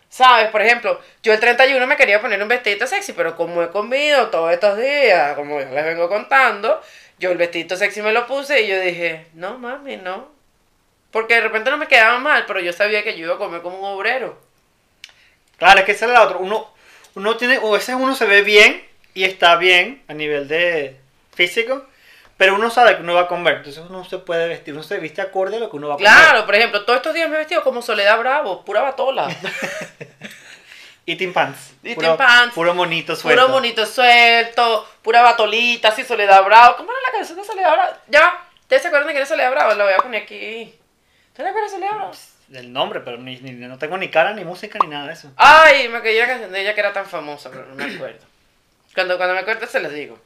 ¿Sabes? Por ejemplo, yo el 31 me quería poner un vestidito sexy, pero como he comido todos estos días, como ya les vengo contando, yo el vestidito sexy me lo puse y yo dije, no mami, no. Porque de repente no me quedaba mal, pero yo sabía que yo iba a comer como un obrero. Claro, es que esa es la otra. Uno, uno tiene, o a veces uno se ve bien y está bien a nivel de físico, pero uno sabe que uno va a comer, entonces uno se puede vestir, uno se viste acorde a lo que uno va a comer. Claro, por ejemplo, todos estos días me he vestido como Soledad Bravo, pura batola. (laughs) Eating pants. Eating puro, pants. Puro monito suelto. Puro bonito suelto, pura batolita, así Soledad Bravo. ¿Cómo era la canción de Soledad Bravo? Ya, ¿ustedes se acuerdan de quién es Soledad Bravo? La voy a poner aquí. ¿Tú te acuerdas de Soledad Bravo? El nombre, pero ni, ni- no tengo ni cara, ni música, ni nada de eso. Ay, me cayó la canción de ella que era tan famosa, pero no me acuerdo. Cuando, cuando me acuerdo se les digo.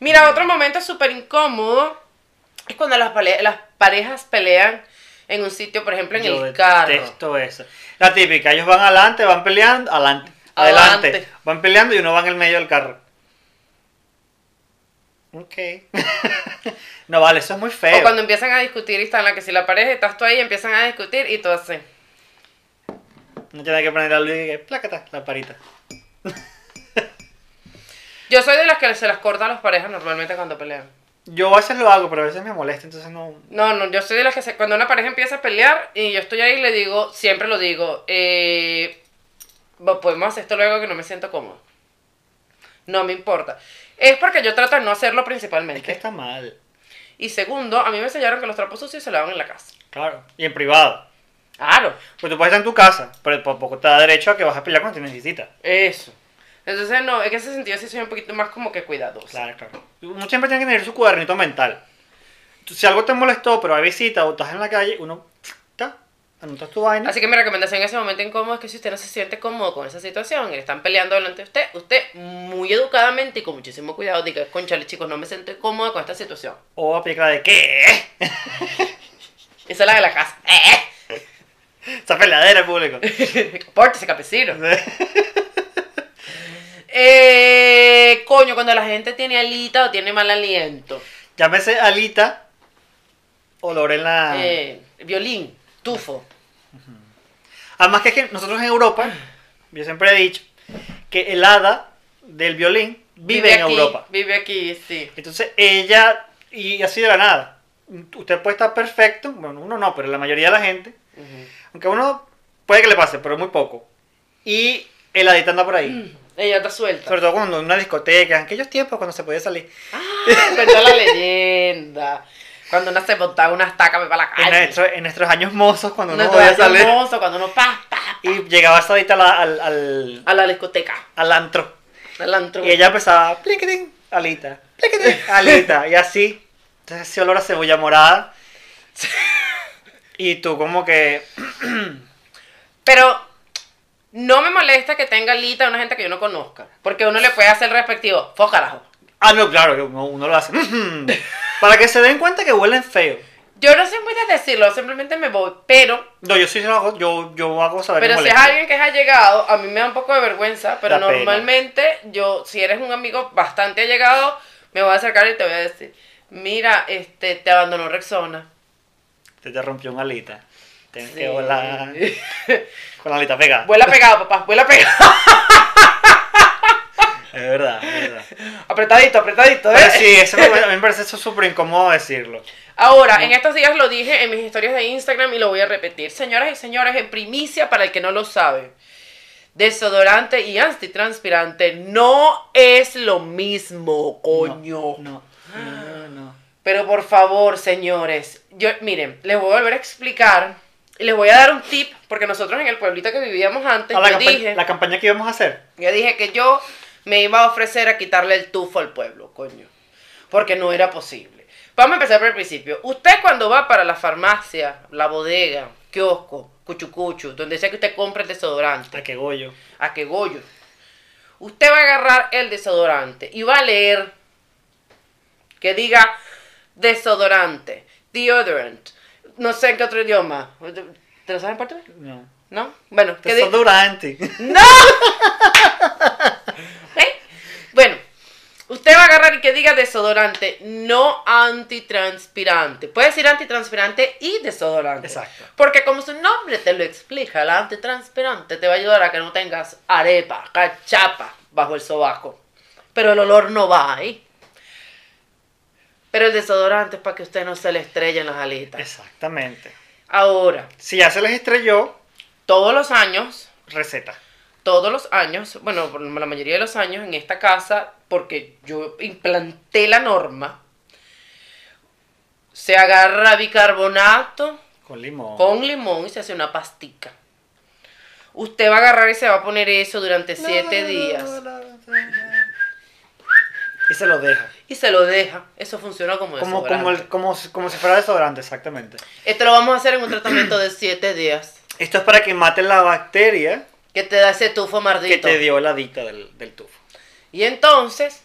Mira, otro momento súper incómodo es cuando las, pale- las parejas pelean en un sitio, por ejemplo, en Yo el carro. detesto eso. La típica, ellos van adelante, van peleando, adelante, adelante, Adelante. van peleando y uno va en el medio del carro. Ok. (laughs) no vale, eso es muy feo. O cuando empiezan a discutir y están la que si la pareja estás tú ahí, empiezan a discutir y todo así. No tiene que poner la luz y que plácata, la parita. (laughs) Yo soy de las que se las corta a las parejas normalmente cuando pelean. Yo a veces lo hago, pero a veces me molesta, entonces no. No, no, yo soy de las que se, cuando una pareja empieza a pelear y yo estoy ahí le digo, siempre lo digo, eh, "Bo- podemos hacer esto luego que no me siento cómodo. No me importa. Es porque yo trato de no hacerlo Es que principalmente. está mal. Y segundo, a mí me enseñaron que los trapos sucios se lavan en la casa. Claro. Y en privado. Claro, Pues tú puedes estar en tu casa, pero por poco te da derecho a que vas a pelear cuando te necesitas. eso. Entonces, no, en ese sentido sí soy un poquito más como que cuidadosa. Claro, claro. Uno siempre tiene que tener su cuadernito mental. Si algo te molestó, pero hay visita o estás en la calle, uno ta, anotas tu vaina. Así que mi recomendación en ese momento incómodo es que si usted no se siente cómodo con esa situación y están peleando delante de usted, usted muy educadamente y con muchísimo cuidado diga, conchale chicos, no me siento cómodo con esta situación. O aplica de ¿qué? Esa es la de la casa. (laughs) Esa peleadera público. (laughs) Pórtese, campesino. (laughs) Eh, coño, cuando la gente tiene alita o tiene mal aliento. Llámese Alita. Olor en la. Eh, violín, tufo. Además que es que nosotros en Europa, (clears throat) yo siempre he dicho que el hada del violín vive, en aquí, Europa. Vive aquí, sí. Entonces ella, y así de la nada, usted puede estar perfecto, bueno, uno no, pero la mayoría de la gente, aunque uno puede que le pase, pero muy poco. Y el adicto anda por ahí. (clears throat) Ella está suelta. Sobre todo cuando en una discoteca, en aquellos tiempos cuando se podía salir. Ah, la leyenda. Cuando uno se montaba una estaca para la En, calle. nuestro- en nuestros años mozos, cuando uno podía salir. famoso, cuando uno pa, pa, Y llegaba al, al, al, a la discoteca. al antro. Al antro. Y ella empezaba, pliquitín, alita, pliquitín, (laughs) alita. Y así, entonces ese olor a cebolla morada. (laughs) Y tú como que, (clears throat) Pero no me molesta que tenga lita una gente que yo no conozca. Porque uno le puede hacer el respectivo. Fo carajo. ah, no, claro, que uno, uno lo hace. (laughs) Para que se den cuenta que huelen feo. Yo no soy muy de decirlo, simplemente me voy. Pero, No, yo sí lo hago, yo, yo hago saber pero si es alguien que es allegado, a mí me da un poco de vergüenza. Pero pena. normalmente, yo, si eres un amigo bastante allegado, me voy a acercar y te voy a decir: Mira, este, te abandonó Rexona. Te, te rompió una alita. Tienes Sí. que volar (laughs) con la alita pegada. Vuela pegado, papá, vuela pegado. (laughs) Es verdad, es verdad. apretadito, apretadito, Pero ¿eh? sí, eso me, (laughs) a mí me parece eso súper incómodo decirlo. Ahora, en estos días lo dije en mis historias de Instagram y lo voy a repetir. Señoras y señores, en primicia para el que no lo sabe, desodorante y antitranspirante no es lo mismo, coño. No, no, no. Pero por favor, señores, yo miren, les voy a volver a explicar les voy a dar un tip porque nosotros en el pueblito que vivíamos antes, Ah, la, yo dije, la campaña que íbamos a hacer. yo dije que yo me iba a ofrecer a quitarle el tufo al pueblo, coño. Porque no era posible. Vamos a empezar por el principio. Usted cuando va para la farmacia, la bodega, kiosco, cuchucuchu, donde sea que usted compre el desodorante, A que Goyo. a que Goyo, usted va a agarrar el desodorante y va a leer que diga desodorante, deodorant, no sé en qué otro idioma. ¿Te lo saben en portugués? No. ¿No? Bueno, que diga... Desodorante. (laughs) ¡No! (laughs) ¿Eh? Bueno, usted va a agarrar y que diga desodorante, no antitranspirante. Puede decir antitranspirante y desodorante. Exacto. Porque como su nombre te lo explica, el antitranspirante te va a ayudar a que no tengas arepa, cachapa bajo el sobaco. Pero el olor no va ahí. Pero el desodorante es para que usted no se le estrellen las alitas. Exactamente. Ahora, Si ya se les estrelló, todos los años receta. todos los años, bueno, por la mayoría de los años en esta casa, porque yo implanté la norma, se agarra bicarbonato Con limón. con limón y se hace una pastica. Usted va a agarrar y se va a poner eso durante siete días Y se lo deja. y se lo deja. Eso funciona como Como, desodorante. como, el- como, si- como si fuera desodorante, exactamente. Esto lo vamos a hacer en un tratamiento de siete días. Esto es para que mate la bacteria Que te da ese tufo que mardito. te dio la adicta del, del tufo. Y entonces,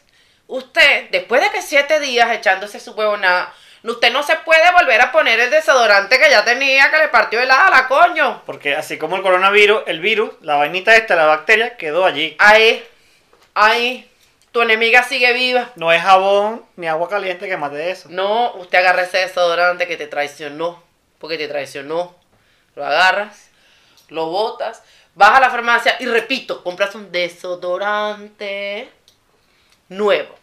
usted, después de que siete días echándose su huevonada, usted no se puede volver a poner el desodorante que ya tenía, que le partió el ala, coño. Porque así como el coronavirus, el virus, la vainita esta, la bacteria, quedó allí. Ahí, ahí, tu enemiga sigue viva. No es jabón ni agua caliente que mate eso. No, usted agarra ese desodorante que te traicionó, porque te traicionó. Lo agarras, lo botas, vas a la farmacia y repito, compras un desodorante nuevo.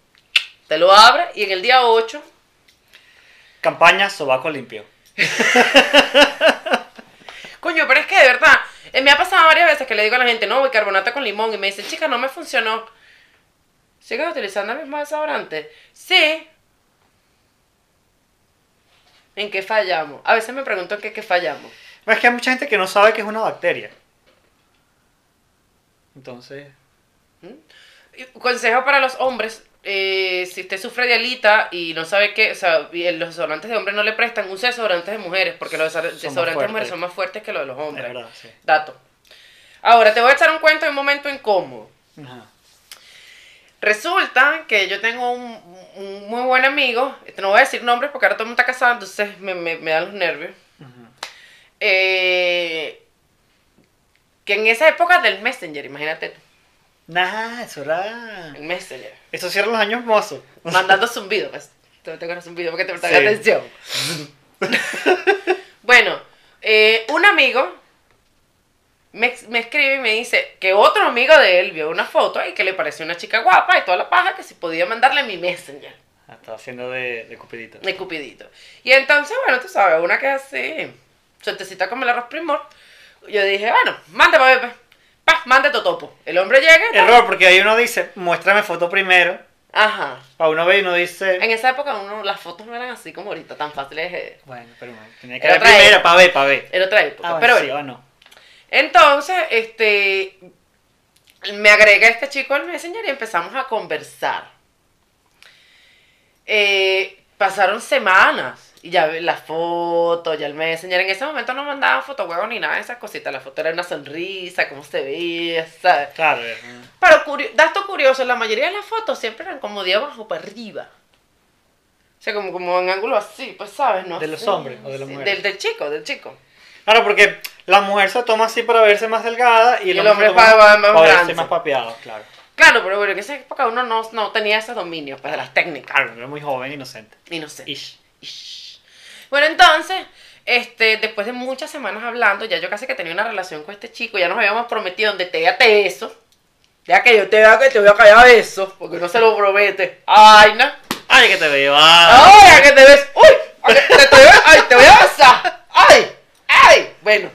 Te lo abres y en el día 8 Campaña sobaco limpio. (laughs) Coño, pero es que de verdad, eh, me ha pasado varias veces que le digo a la gente, no, bicarbonato con limón, y me dicen, chica, no me funcionó. ¿Sigues utilizando el mismo desodorante? Sí. ¿En qué fallamos? A veces me pregunto en qué, qué fallamos. Pero es que hay mucha gente que no sabe que es una bacteria. Entonces, Y Consejo para los hombres, eh, si usted sufre de alita y no sabe qué, o sea, los desodorantes de hombres no le prestan, use desodorantes de mujeres, porque los desodorantes de mujeres son más fuertes que los de los es hombres. verdad, sí. Dato. Ahora, te voy a echar un cuento en un momento incómodo. Ajá. Resulta que yo tengo un, un muy buen amigo, este, no voy a decir nombres porque ahora todo el mundo está casado, entonces me, me, me dan los nervios. Eh, que en esa época del Messenger, imagínate Nah, eso era. el Messenger, Eso cierra los años mozos. mandando zumbido, pues, te tengo zumbido porque te prestan Sí. atención. (laughs) bueno, eh, un amigo me, me escribe y me dice que otro amigo de él vio una foto y que le pareció una chica guapa y toda la paja que si podía mandarle mi Messenger. Ah, Estaba haciendo de, de cupidito. de Cupidito. Y entonces, bueno, tú sabes, una que así, suertecita como el arroz primor. Yo dije, bueno, pa' Pepe. Pa, mande totopo. El hombre llega. y. Error, porque ahí uno dice, muéstrame foto primero. Ajá. Para uno ve y uno dice, En esa época uno, las fotos no eran así como ahorita, tan fáciles. bueno, pero no, tenía que Era ver época. para ver, para ver. Era otra época. Ah, bueno, pero sí, bueno. o no. Entonces, este, me agrega este chico al Messenger y empezamos a conversar. Eh, pasaron semanas y ya vi las fotos, ya el Messenger. En ese momento no mandaban fotohuevos ni nada de esas cositas. La foto era una sonrisa, cómo se veía, ¿sabes? Claro, eh, Pero, curio- dato curioso, la mayoría de las fotos siempre eran como de abajo para arriba. O sea, como, como en ángulo así, pues, ¿sabes? No ¿De los hombres o de las mujeres? Del, del chico, del chico. Claro, porque la mujer se toma así para verse más delgada y el, Y el hombre, hombre se toma para- para- para verse más papeado, claro. Claro, pero bueno, en esa época uno no, no tenía ese dominio, pues, de las técnicas. Claro, era muy joven, inocente. Inocente. Ish. Ish. Bueno, entonces, este, después de muchas semanas hablando, ya yo casi que tenía una relación con este chico, ya nos habíamos prometido donde te te eso. Ya que yo te vea que te voy a callar eso, porque no se lo promete. Ay, no. Ay, que te veo. ah. Ay, a que te ves. Uy, te, te ay, te voy a besar. Ay, ay. Bueno.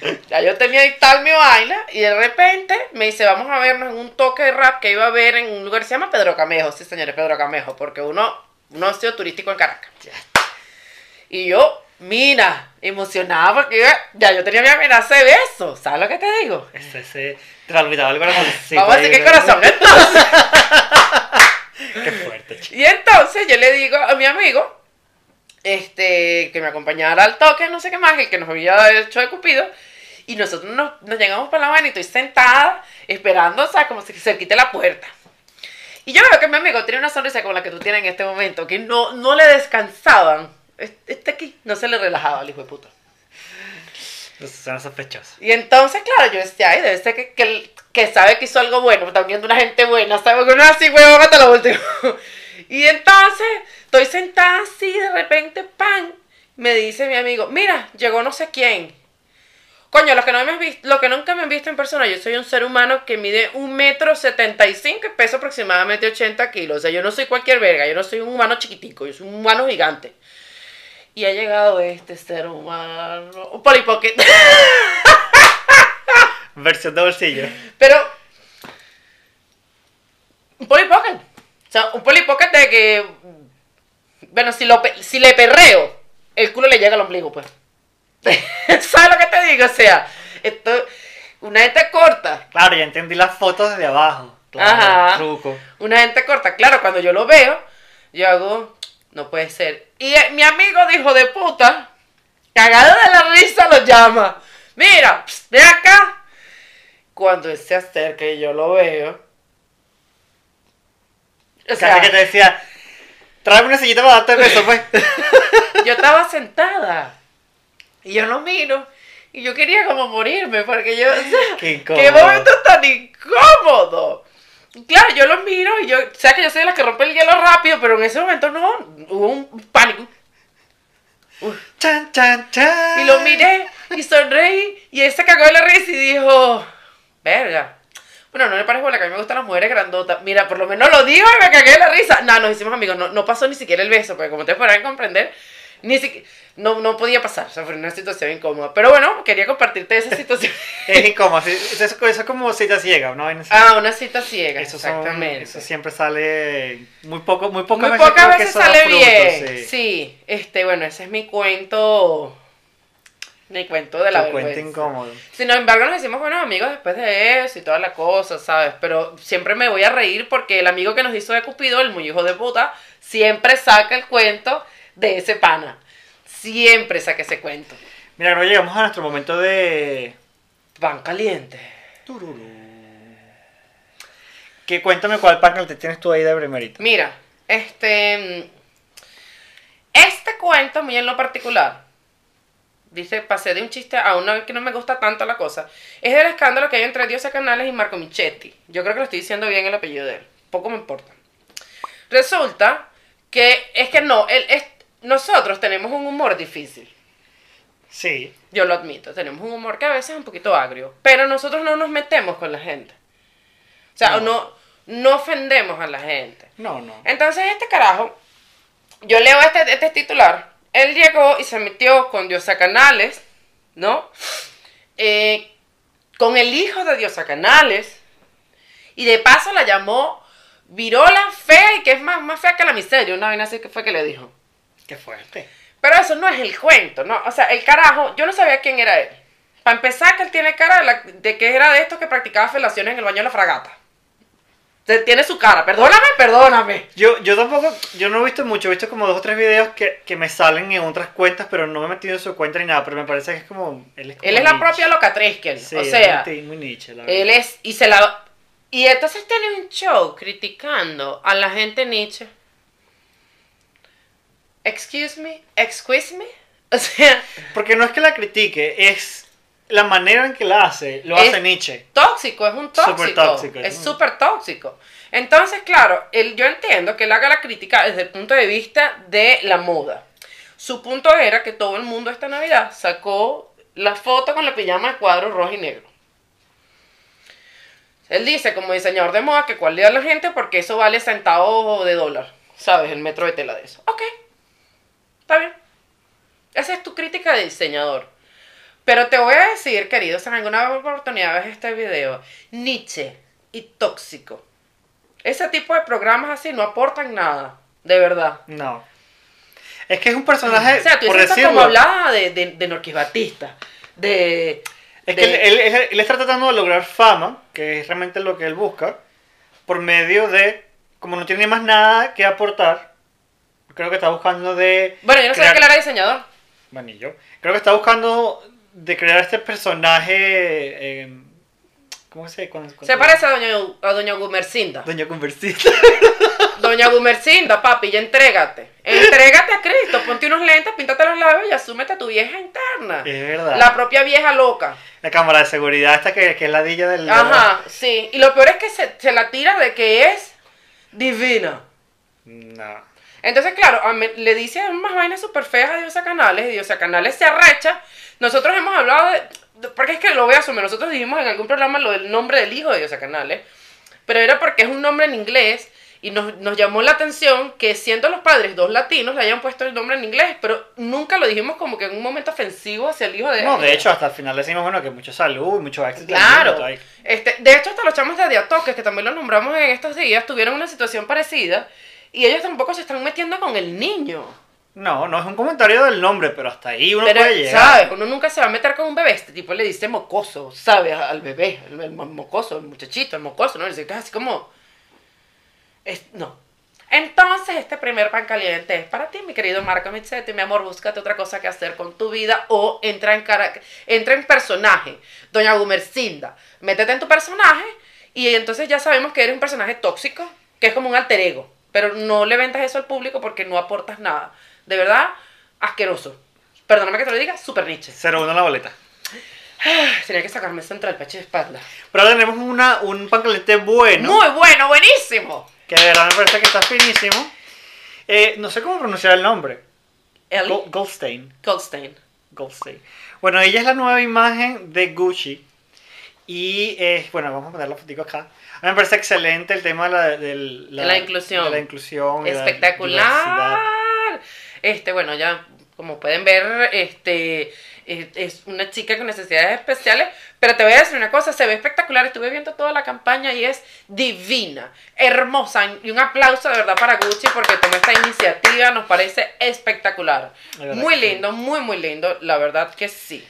(laughs) Ya yo tenía tal mi vaina y de repente me dice, vamos a vernos en un toque de rap que iba a ver en un lugar que se llama Pedro Camejo. Sí, señores, Pedro Camejo, porque uno, ha sido turístico en Caracas. Y yo, mira, emocionada porque ya, ya yo tenía mi amenaza de beso. ¿Sabes lo que te digo? Ese, ese, te lo olvidaba el corazón. Vamos a decir que corazón. Entonces, (laughs) Qué fuerte, chico. y entonces yo le digo a mi amigo, este, que me acompañara al toque, no sé qué más, el que nos había hecho de Cupido. Y nosotros nos, nos llegamos para la vaina y estoy sentada esperando, o sea, como si se quite la puerta. Y yo veo que mi amigo tiene una sonrisa como la que tú tienes en este momento, que no, no le descansaban. Este aquí no se le relajaba al hijo de puta. Eso suena sospechoso. Y entonces, claro, yo decía, ay, debe ser que, que, que sabe que hizo algo bueno, está viendo una gente buena, sabe que es así, huevón, hasta lo último. (laughs) Y entonces, estoy sentada así, de repente, pan, me dice mi amigo, mira, llegó no sé quién. Coño, los que, no me han visto, los que nunca me han visto en persona, yo soy un ser humano que mide un metro setenta y cinco y peso aproximadamente 80 kilos. O sea, yo no soy cualquier verga, yo no soy un humano chiquitico, yo soy un humano gigante. Y ha llegado este ser humano, un polipocket. (laughs) Versión de bolsillo. Pero. Un polipocket. O sea, un polipocket de que. Bueno, si, lo, si le perreo, el culo le llega al ombligo, pues. (laughs) ¿Sabes lo que te digo? O sea, esto. Una gente corta. Claro, ya entendí las fotos desde abajo. Claro, Ajá. Truco. Una gente corta. Claro, cuando yo lo veo, yo hago. No puede ser. Y eh, mi amigo de hijo de puta, cagado de la risa, lo llama. Mira, pst, ven acá. Cuando él se acerca y yo lo veo. O sea, Casi que te decía, tráeme una sillita para darte el beso, pues. (laughs) yo estaba sentada. Y yo lo miro. Y yo quería como morirme, porque yo. o sea, Qué incómodo. ¡Qué momento tan incómodo! Claro, yo lo miro y yo. O sea que yo soy la que rompe el hielo rápido, pero en ese momento no. Hubo un pánico. Chan, chan, chan. Y lo miré y sonreí. Y él se cagó de la risa y dijo: Verga. Bueno, no le parece bola que a mí me gustan las mujeres grandotas. Mira, por lo menos lo digo y me cagué de la risa. No, nos hicimos amigos. No, no pasó ni siquiera el beso, porque como ustedes podrán comprender, ni siquiera. No, no podía pasar. O sea, fue una situación incómoda. Pero bueno, quería compartirte esa situación. (laughs) Es incómodo. Eso, es- eso es como cita ciega, ¿no? Ah, una cita ciega. eso, son- exactamente. eso siempre sale muy poco, muy pocas Muy veces, pocas veces sale frutos, bien. sí. Sí. este, bueno, ese es mi cuento. Mi cuento de la cuento vergüenza. incómodo. Sin embargo, nos hicimos buenos amigos después de eso y toda la cosa, ¿sabes? Pero siempre me voy a reír porque el amigo que nos hizo de Cupido, el muy hijo de puta, siempre saca el cuento de ese pana. Siempre saca ese cuento. Mira, ahora llegamos a nuestro momento de... Pan caliente. Que cuéntame cuál pan te tienes tú ahí de primerito. Mira, este. Este cuento, muy en lo particular, dice: pasé de un chiste a una que no me gusta tanto la cosa. Es del escándalo que hay entre Diosa Canales y Marco Michetti. Yo creo que lo estoy diciendo bien el apellido de él. Poco me importa. Resulta que es que no, él es, nosotros tenemos un humor difícil. Sí. Yo lo admito, tenemos un humor que a veces es un poquito agrio, pero nosotros no nos metemos con la gente. O sea, No. no, no ofendemos a la gente. No, no. Entonces este carajo, yo leo este, este titular, él llegó y se metió con Diosa Canales, ¿no? Eh, con el hijo de Diosa Canales, y de paso la llamó Virola fea y que es más, más fea que la miseria, una vaina así que fue que le dijo. Qué fuerte. Pero eso no es el cuento, ¿no? O sea, el carajo, yo no sabía quién era él. Para empezar, que él tiene cara de, la- de que era de estos que practicaba felaciones en el baño de la fragata. Tiene su cara, perdóname, perdóname. Yo, yo tampoco, yo no he visto mucho, he visto como dos o tres videos que, que me salen en otras cuentas, pero no me he metido en su cuenta ni nada, pero me parece que es como... Él es, como Él es la propia locatreskel. Sí, o es sea, muy, muy Nietzsche, la verdad. él es. Y se la. Y entonces tiene un show criticando a la gente Nietzsche. Excuse me, excuse me. (laughs) O sea, Porque no es que la critique, es la manera en que la hace, lo Es- hace Nietzsche. tóxico, es un tóxico. Tóxico, Es súper tóxico. Entonces, claro, él, yo entiendo que él haga la crítica desde el punto de vista de la moda. Su punto era que todo el mundo esta Navidad sacó la foto con la pijama de cuadro rojo y negro. Él dice, como diseñador de moda, que cuál le da a la gente porque eso vale centavos de dólar. ¿Sabes? El metro de tela de eso. Ok. Está bien. Esa es tu crítica de diseñador. Pero te voy a decir, queridos, en alguna oportunidad ves este video, Nietzsche y tóxico. Ese tipo de programas así no aportan nada, de verdad. No. Es que es un personaje, O sea, tú por decirlo, como hablaba de, de, de Norquis Batista, de... es de- que él, él- él- él está tratando de lograr fama, que es realmente lo que él busca, por medio de, como no tiene más nada que aportar, creo que está buscando de... Bueno, yo no sabía que él era diseñador. Bueno, y yo. Creo que está buscando de crear este personaje... eh, ¿Cómo se cuando- Se parece a Doña, a Doña Gumercinda. Doña Conversista. (laughs) Doña Gumercinda, papi, ya entrégate. Entrégate a Cristo, ponte unos lentes, píntate los labios y asúmete a tu vieja interna. Es verdad. La propia vieja loca. La cámara de seguridad esta que, que es la dilla del... Ajá, sí. Y lo peor es que se, se la tira de que es divina. No. Entonces, claro, a me- le dice unas vainas súper feas a Diosa Canales y Diosa Canales se arrecha. Nosotros hemos hablado de... Porque es que lo voy a asumir. Nosotros dijimos en algún programa lo del nombre del hijo de Diosa Canales. Pero era porque es un nombre en inglés y nos, nos llamó la atención que siendo los padres dos latinos le hayan puesto el nombre en inglés. Pero nunca lo dijimos como que en un momento ofensivo hacia el hijo de No, de hecho, hasta el final decimos, bueno, que mucha salud, mucho éxito. Claro. mundo. Este, de hecho, hasta los chamos de Diatoques, que también los nombramos en estos días, tuvieron una situación parecida y ellos tampoco se están metiendo con el niño. No, no es un comentario del nombre, pero hasta ahí uno Pero, puede llegar. ¿sabes? Uno nunca se va a meter con un bebé. Este tipo le dice mocoso, ¿sabes? Al bebé, el, el mo- mocoso, el muchachito, el mocoso, ¿no? Le dice así como... Es, no. Entonces, este primer pan caliente es para ti, mi querido Marco Mizzetti. Mi amor, búscate otra cosa que hacer con tu vida o entra en, cara, entra en personaje. Doña Gumercinda, métete en tu personaje y entonces ya sabemos que eres un personaje tóxico, que es como un alter ego. Pero no le ventas eso al público porque no aportas nada. De verdad, asqueroso. Perdóname que te lo diga, super Nietzsche. 0-1 la boleta. Tenía que sacarme eso entre el pecho y espalda. Pero ahora tenemos una, un pan caliente bueno, Muy bueno, buenísimo. que de verdad me parece que está finísimo. Eh, no sé cómo pronunciar el nombre. Goldstein. Goldstein. Goldstein. Bueno, ella es la nueva imagen de Gucci. Y eh, bueno, vamos a poner la fotico acá. A mí me parece excelente el tema de la, De la inclusión. de la inclusión y la. Espectacular. Este, bueno, ya como pueden ver, este es, una chica con necesidades especiales, pero te voy a decir una cosa, se ve espectacular, estuve viendo toda la campaña y es divina, hermosa, y un aplauso de verdad para Gucci porque tomó esta iniciativa, nos parece espectacular. Muy sí. lindo, muy muy lindo, la verdad que sí.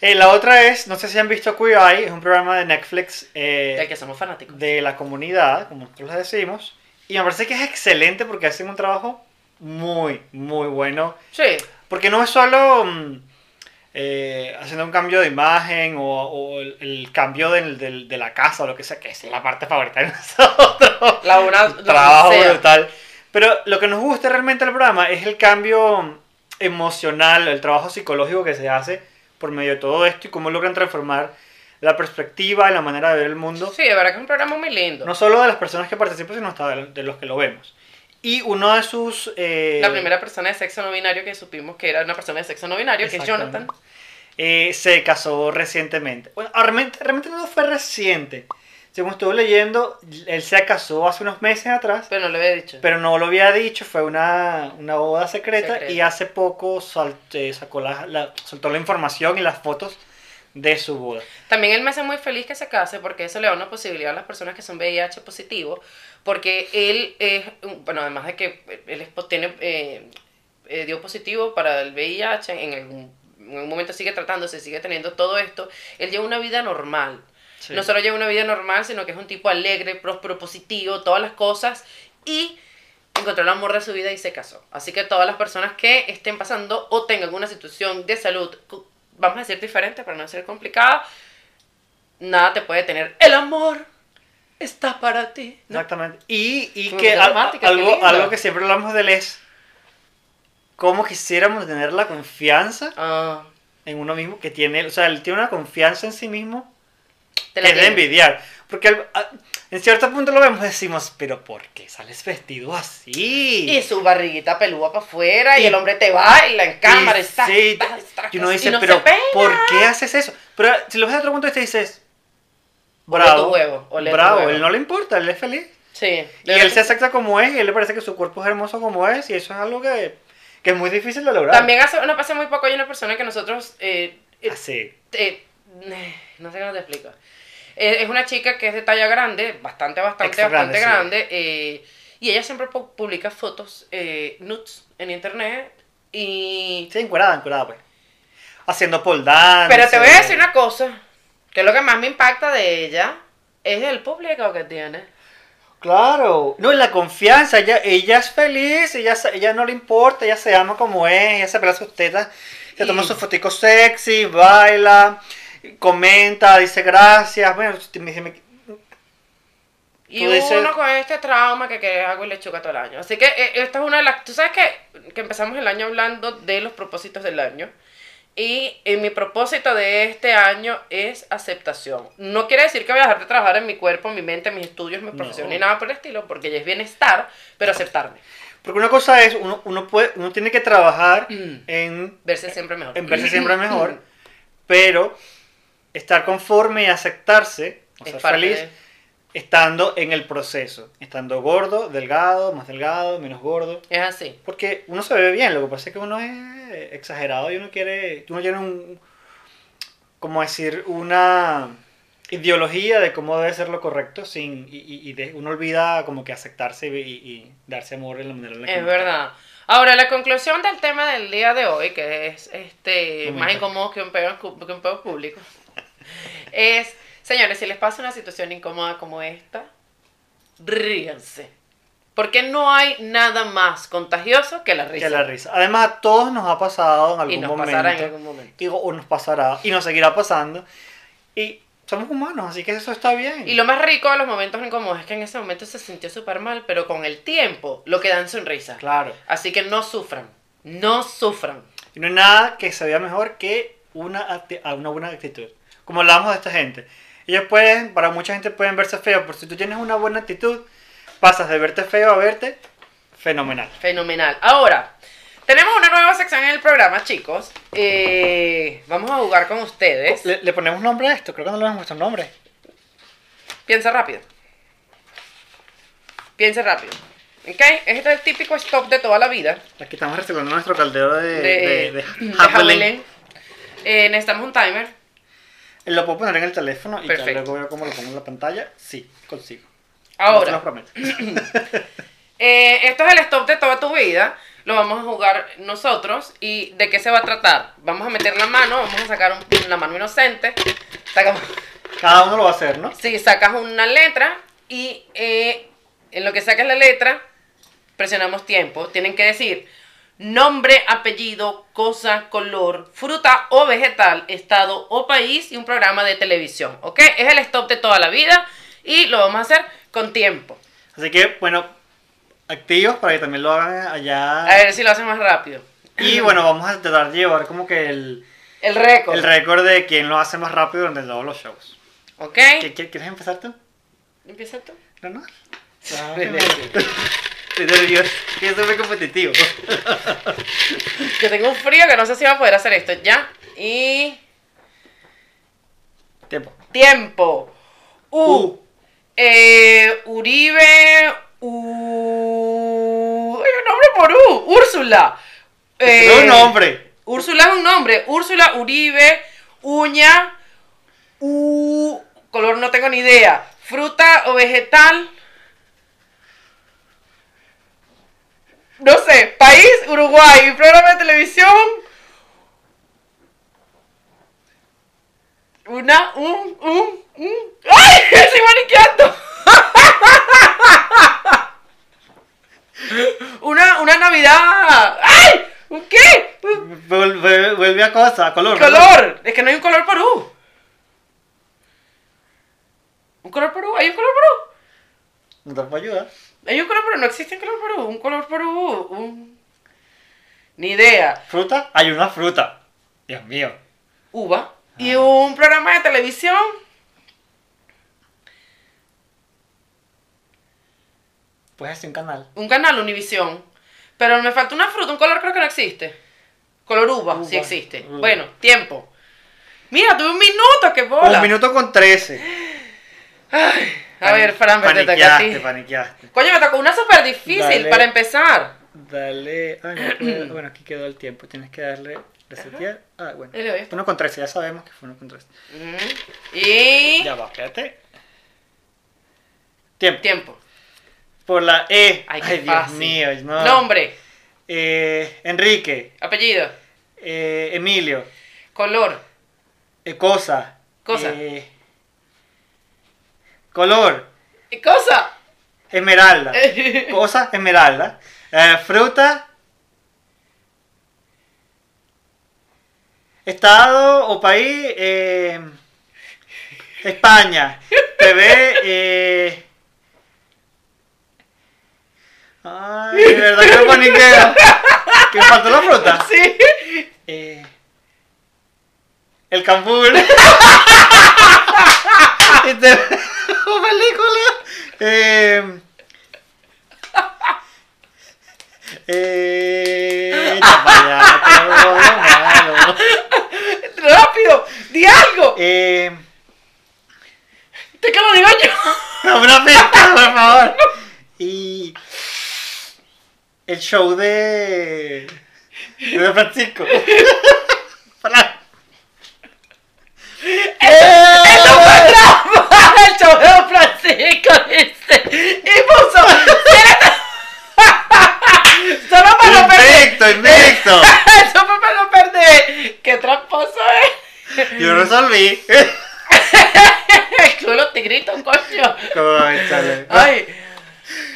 Eh, la otra es, no sé si han visto Queer Eye, es un programa de Netflix eh, Del que somos fanáticos. de la comunidad, como nosotros decimos. Y me parece que es excelente porque hacen un trabajo muy, muy bueno. Sí. Porque no es solo mm, eh, haciendo un cambio de imagen o, o el, el cambio del- del- de la casa o lo que sea, que es la parte favorita de (laughs) nosotros. La una- Un trabajo sea. brutal. Pero lo que nos gusta realmente del programa es el cambio emocional, el trabajo psicológico que se hace por medio de todo esto y cómo logran transformar la perspectiva y la manera de ver el mundo Sí, de verdad que es un programa muy lindo. no solo de las personas que participan, sino hasta de los que lo vemos. Y uno de sus... eh, La primera persona de sexo no binario que supimos que era una persona de sexo no binario, que es. Jonathan. eh, se casó recientemente. Bueno, realmente, realmente no fue reciente, según estuve leyendo, él se casó hace unos meses atrás, Pero no lo había dicho. pero no lo había dicho, fue una, una boda secreta, Secreta. y hace poco sal- eh, sacó la, la- soltó la información y las fotos de su boda. También él me hace muy feliz que se case porque eso le da una posibilidad a las personas que son VIH positivo, porque él es, bueno, además de que él es tiene, eh, eh, dio positivo para el VIH, en algún, en algún momento sigue tratándose, sigue teniendo todo esto, él lleva una vida normal. Sí. No solo lleva una vida normal, sino que es un tipo alegre, próspero, positivo, todas las cosas, y encontró el amor de su vida y se casó. Así que todas las personas que estén pasando o tengan una situación de salud, vamos a decir diferente para no ser complicada, nada te puede tener. El amor está para ti. ¿no? Exactamente. Y, y que algo, algo que siempre hablamos de él es cómo quisiéramos tener la confianza Ah, en uno mismo que tiene, o sea, él tiene una confianza en sí mismo que es de envidiar. Porque en cierto punto lo vemos y decimos, pero ¿por qué sales vestido así? Y su barriguita pelúa para afuera y, Y- el hombre te baila en cámara, Y está, sí, está, está, y uno dice, no pero. ¿por qué haces eso? Pero si lo ves de otro punto vista dices, bravo, tu huevo, ole tu bravo, huevo. él no le importa, él es feliz. Sí. Y él que se acepta como es y a él le parece que su cuerpo es hermoso como es y eso es algo que, que es muy difícil de lograr. También hace, no pasa muy poco, hay una persona que nosotros, eh, eh, Así. eh, no sé cómo te explico. Eh, es una chica que es de talla grande, bastante, bastante, Extra bastante grande, grande. eh, y ella siempre pu- publica fotos eh, nudes en internet. Y... Sí, encuerada, encuerada, pues. Haciendo pole dance. Pero te voy a decir una cosa, que lo que más me impacta de ella es el público que tiene. Claro. No, y la confianza. Ella, ella es feliz, ella, ella no le importa, ella se ama como es, ella se pela sus tetas, se Y- toma sus foticos sexy, baila, comenta, dice gracias. Bueno, me- me- Y dices- uno con este trauma que, que hago y lechuga todo el año. Así que eh, esta es una de las... Tú sabes que, que empezamos el año hablando de los propósitos del año. Y eh, mi propósito de este año es aceptación. No quiere decir que voy a dejar de trabajar en mi cuerpo, mi mente, mis estudios, mi profesión No. ni nada por el estilo, porque ya es bienestar, pero aceptarme. Porque una cosa es, uno, uno, puede, uno tiene que trabajar Mm. en, Verse siempre mejor. en verse siempre (laughs) mejor, pero estar conforme y aceptarse, o Es ser feliz, de- estando en el proceso, estando gordo, delgado, más delgado, menos gordo. Es así. Porque uno se ve bien, lo que pasa es que uno es exagerado y uno quiere, uno tiene un, como decir, una ideología de cómo debe ser lo correcto sin, y, y- y de- uno olvida como que aceptarse y, y darse amor en la manera en la que Es está. verdad. Ahora, la conclusión del tema del día de hoy, que es este Momento. más incómodo que un peo, en cu- que un peo público, es, señores, si les pasa una situación incómoda como esta, ríanse. Porque no hay nada más contagioso que la risa. Que la risa. Además, a todos nos ha pasado en algún Y nos momento. pasará en algún momento. Digo, o nos pasará y nos seguirá pasando. Y somos humanos, así que eso está bien. Y lo más rico de los momentos incómodos es que en ese momento se sintió súper mal, pero con el tiempo lo que dan sonrisa. Claro. Así que no sufran. No sufran. Y no hay nada que se vea mejor que una, una buena actitud. Como hablamos de esta gente. Ellos pueden, para mucha gente pueden verse feos, pero si tú tienes una buena actitud, pasas de verte feo a verte fenomenal. Fenomenal. Ahora, tenemos una nueva sección en el programa, chicos. Eh, vamos a jugar con ustedes. ¿Le, le ponemos nombre a esto? Creo que no le hemos puesto nombre. Piensa rápido. Piensa rápido. ¿Ok? Este es el típico stop de toda la vida. Aquí estamos reciclando nuestro caldero de, De, de. Eh, necesitamos un timer. Lo puedo poner en el teléfono y ya Perfecto. luego veo cómo lo pongo en la pantalla. Sí, consigo. No te lo Ahora, prometo. (laughs) eh, esto es el stop de toda tu vida. Lo vamos a jugar nosotros. ¿Y de qué se va a tratar? Vamos a meter la mano, vamos a sacar un- la mano inocente. Sacamos, Cada uno lo va a hacer, ¿no? Sí, sacas una letra y eh, en lo que sacas la letra, presionamos tiempo. Tienen que decir nombre, apellido, cosa, color, fruta o vegetal, estado o país y un programa de televisión. ¿Ok? Es el stop de toda la vida y lo vamos a hacer con tiempo. Así que, bueno, activos para que también lo hagan allá. A ver si lo hacen más rápido. Y (laughs) bueno, vamos a tratar de llevar como que el, El récord. el récord de quién lo hace más rápido durante todos los shows. ¿Ok? ¿Qué- qué- ¿Quieres empezar tú? Empieza tú. No, no. (laughs) Estoy nervioso. Yo soy muy competitivo. (laughs) Yo tengo un frío que no sé si va a poder hacer esto. Ya. Y... Tiempo. Tiempo. U. U. Eh, Uribe. U... Hay un nombre por U. Úrsula. Eh, Es un nombre. Úrsula es un nombre. Úrsula, Uribe, uña, u... color no tengo ni idea. Fruta o vegetal. No sé, país, Uruguay, programa de televisión. Una, un, un, un. ¡Ay! (laughs) ¡Estoy maniqueando! (laughs) una, una Navidad. ¡Ay! ¿Un qué? Vuelve, vuelve a cosa, a color. color. Es que no hay un color por U. ¿Un color por U? ¿Hay un color por U? No te puedo ayudar. Hay un color por U. No existe un color por U. Un color por U. Un... Ni idea. ¿Fruta? Hay una fruta. Dios mío. Uva. Y un programa de televisión. Puedes hacer un canal. Un canal Univisión. Pero me falta una fruta. Un color creo que no existe. Color uva, Uva, sí existe. uva. Bueno, tiempo. Mira, tuve un minuto, qué bola. Un minuto con trece. Ay, a ver, Fran, vete acá a Paniqueaste, ti. paniqueaste. Coño, me tocó una súper difícil Dale. para empezar. Dale. Ay, no puedo. (clears throat) Bueno, aquí quedó el tiempo. Tienes que darle. Resetear. Ah, bueno. Ahí le doy esto. Uno con trece, ya sabemos que fue uno con trece. Ujú. Y... Ya va, espérate. Tiempo. Tiempo. Por la E. Ay, Ay, qué Dios fácil. mío. No. Nombre. Eh, Enrique. Apellido. Eh, Emilio. Color. Eh, cosa. Cosa. Eh, color. ¿Qué cosa? Esmeralda. (laughs) Cosa, esmeralda. Eh, fruta. Estado o país. eh, España. TV. Eh, ay, de verdad que me paniqueo. ¿Que faltó la fruta? Sí. Eh, el cambur. (laughs) Te- (laughs) película. Eh, eh, malo. Rápido. Di algo. Eh, Te que lo digo yo. dame una pista, por favor. Y el show de de Francisco. (laughs) Para. ¡Eso fue de Don Francisco, dice. Y puso. Solo para no perder. Invicto, invicto. (laughs) Fue para no perder. ¡Qué tramposo es! Yo resolví. (laughs) Los tigritos, coño. Ay. Ay.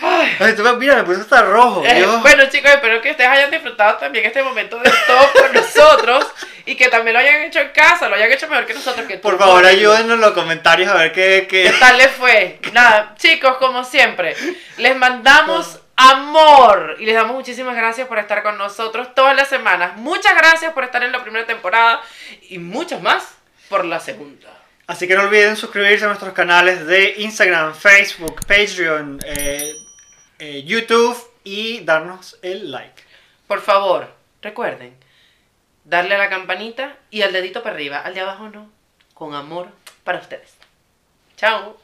Ay, tú, mira, me puse hasta rojo. Eh, bueno chicos, espero que ustedes hayan disfrutado también este momento de stop con (laughs) nosotros y que también lo hayan hecho en casa, lo hayan hecho mejor que nosotros. Que Por tú, favor, ayúdenos en los comentarios a ver qué. ¿Qué qué... tal les fue? (laughs) Nada, chicos, como siempre, les mandamos amor y les damos muchísimas gracias por estar con nosotros todas las semanas. Muchas gracias por estar en la primera temporada y muchas más por la segunda. Así que no olviden suscribirse a nuestros canales de Instagram, Facebook, Patreon, eh, eh, YouTube y darnos el like. Por favor, recuerden darle a la campanita y al dedito para arriba, al de abajo no, con amor para ustedes. Chao.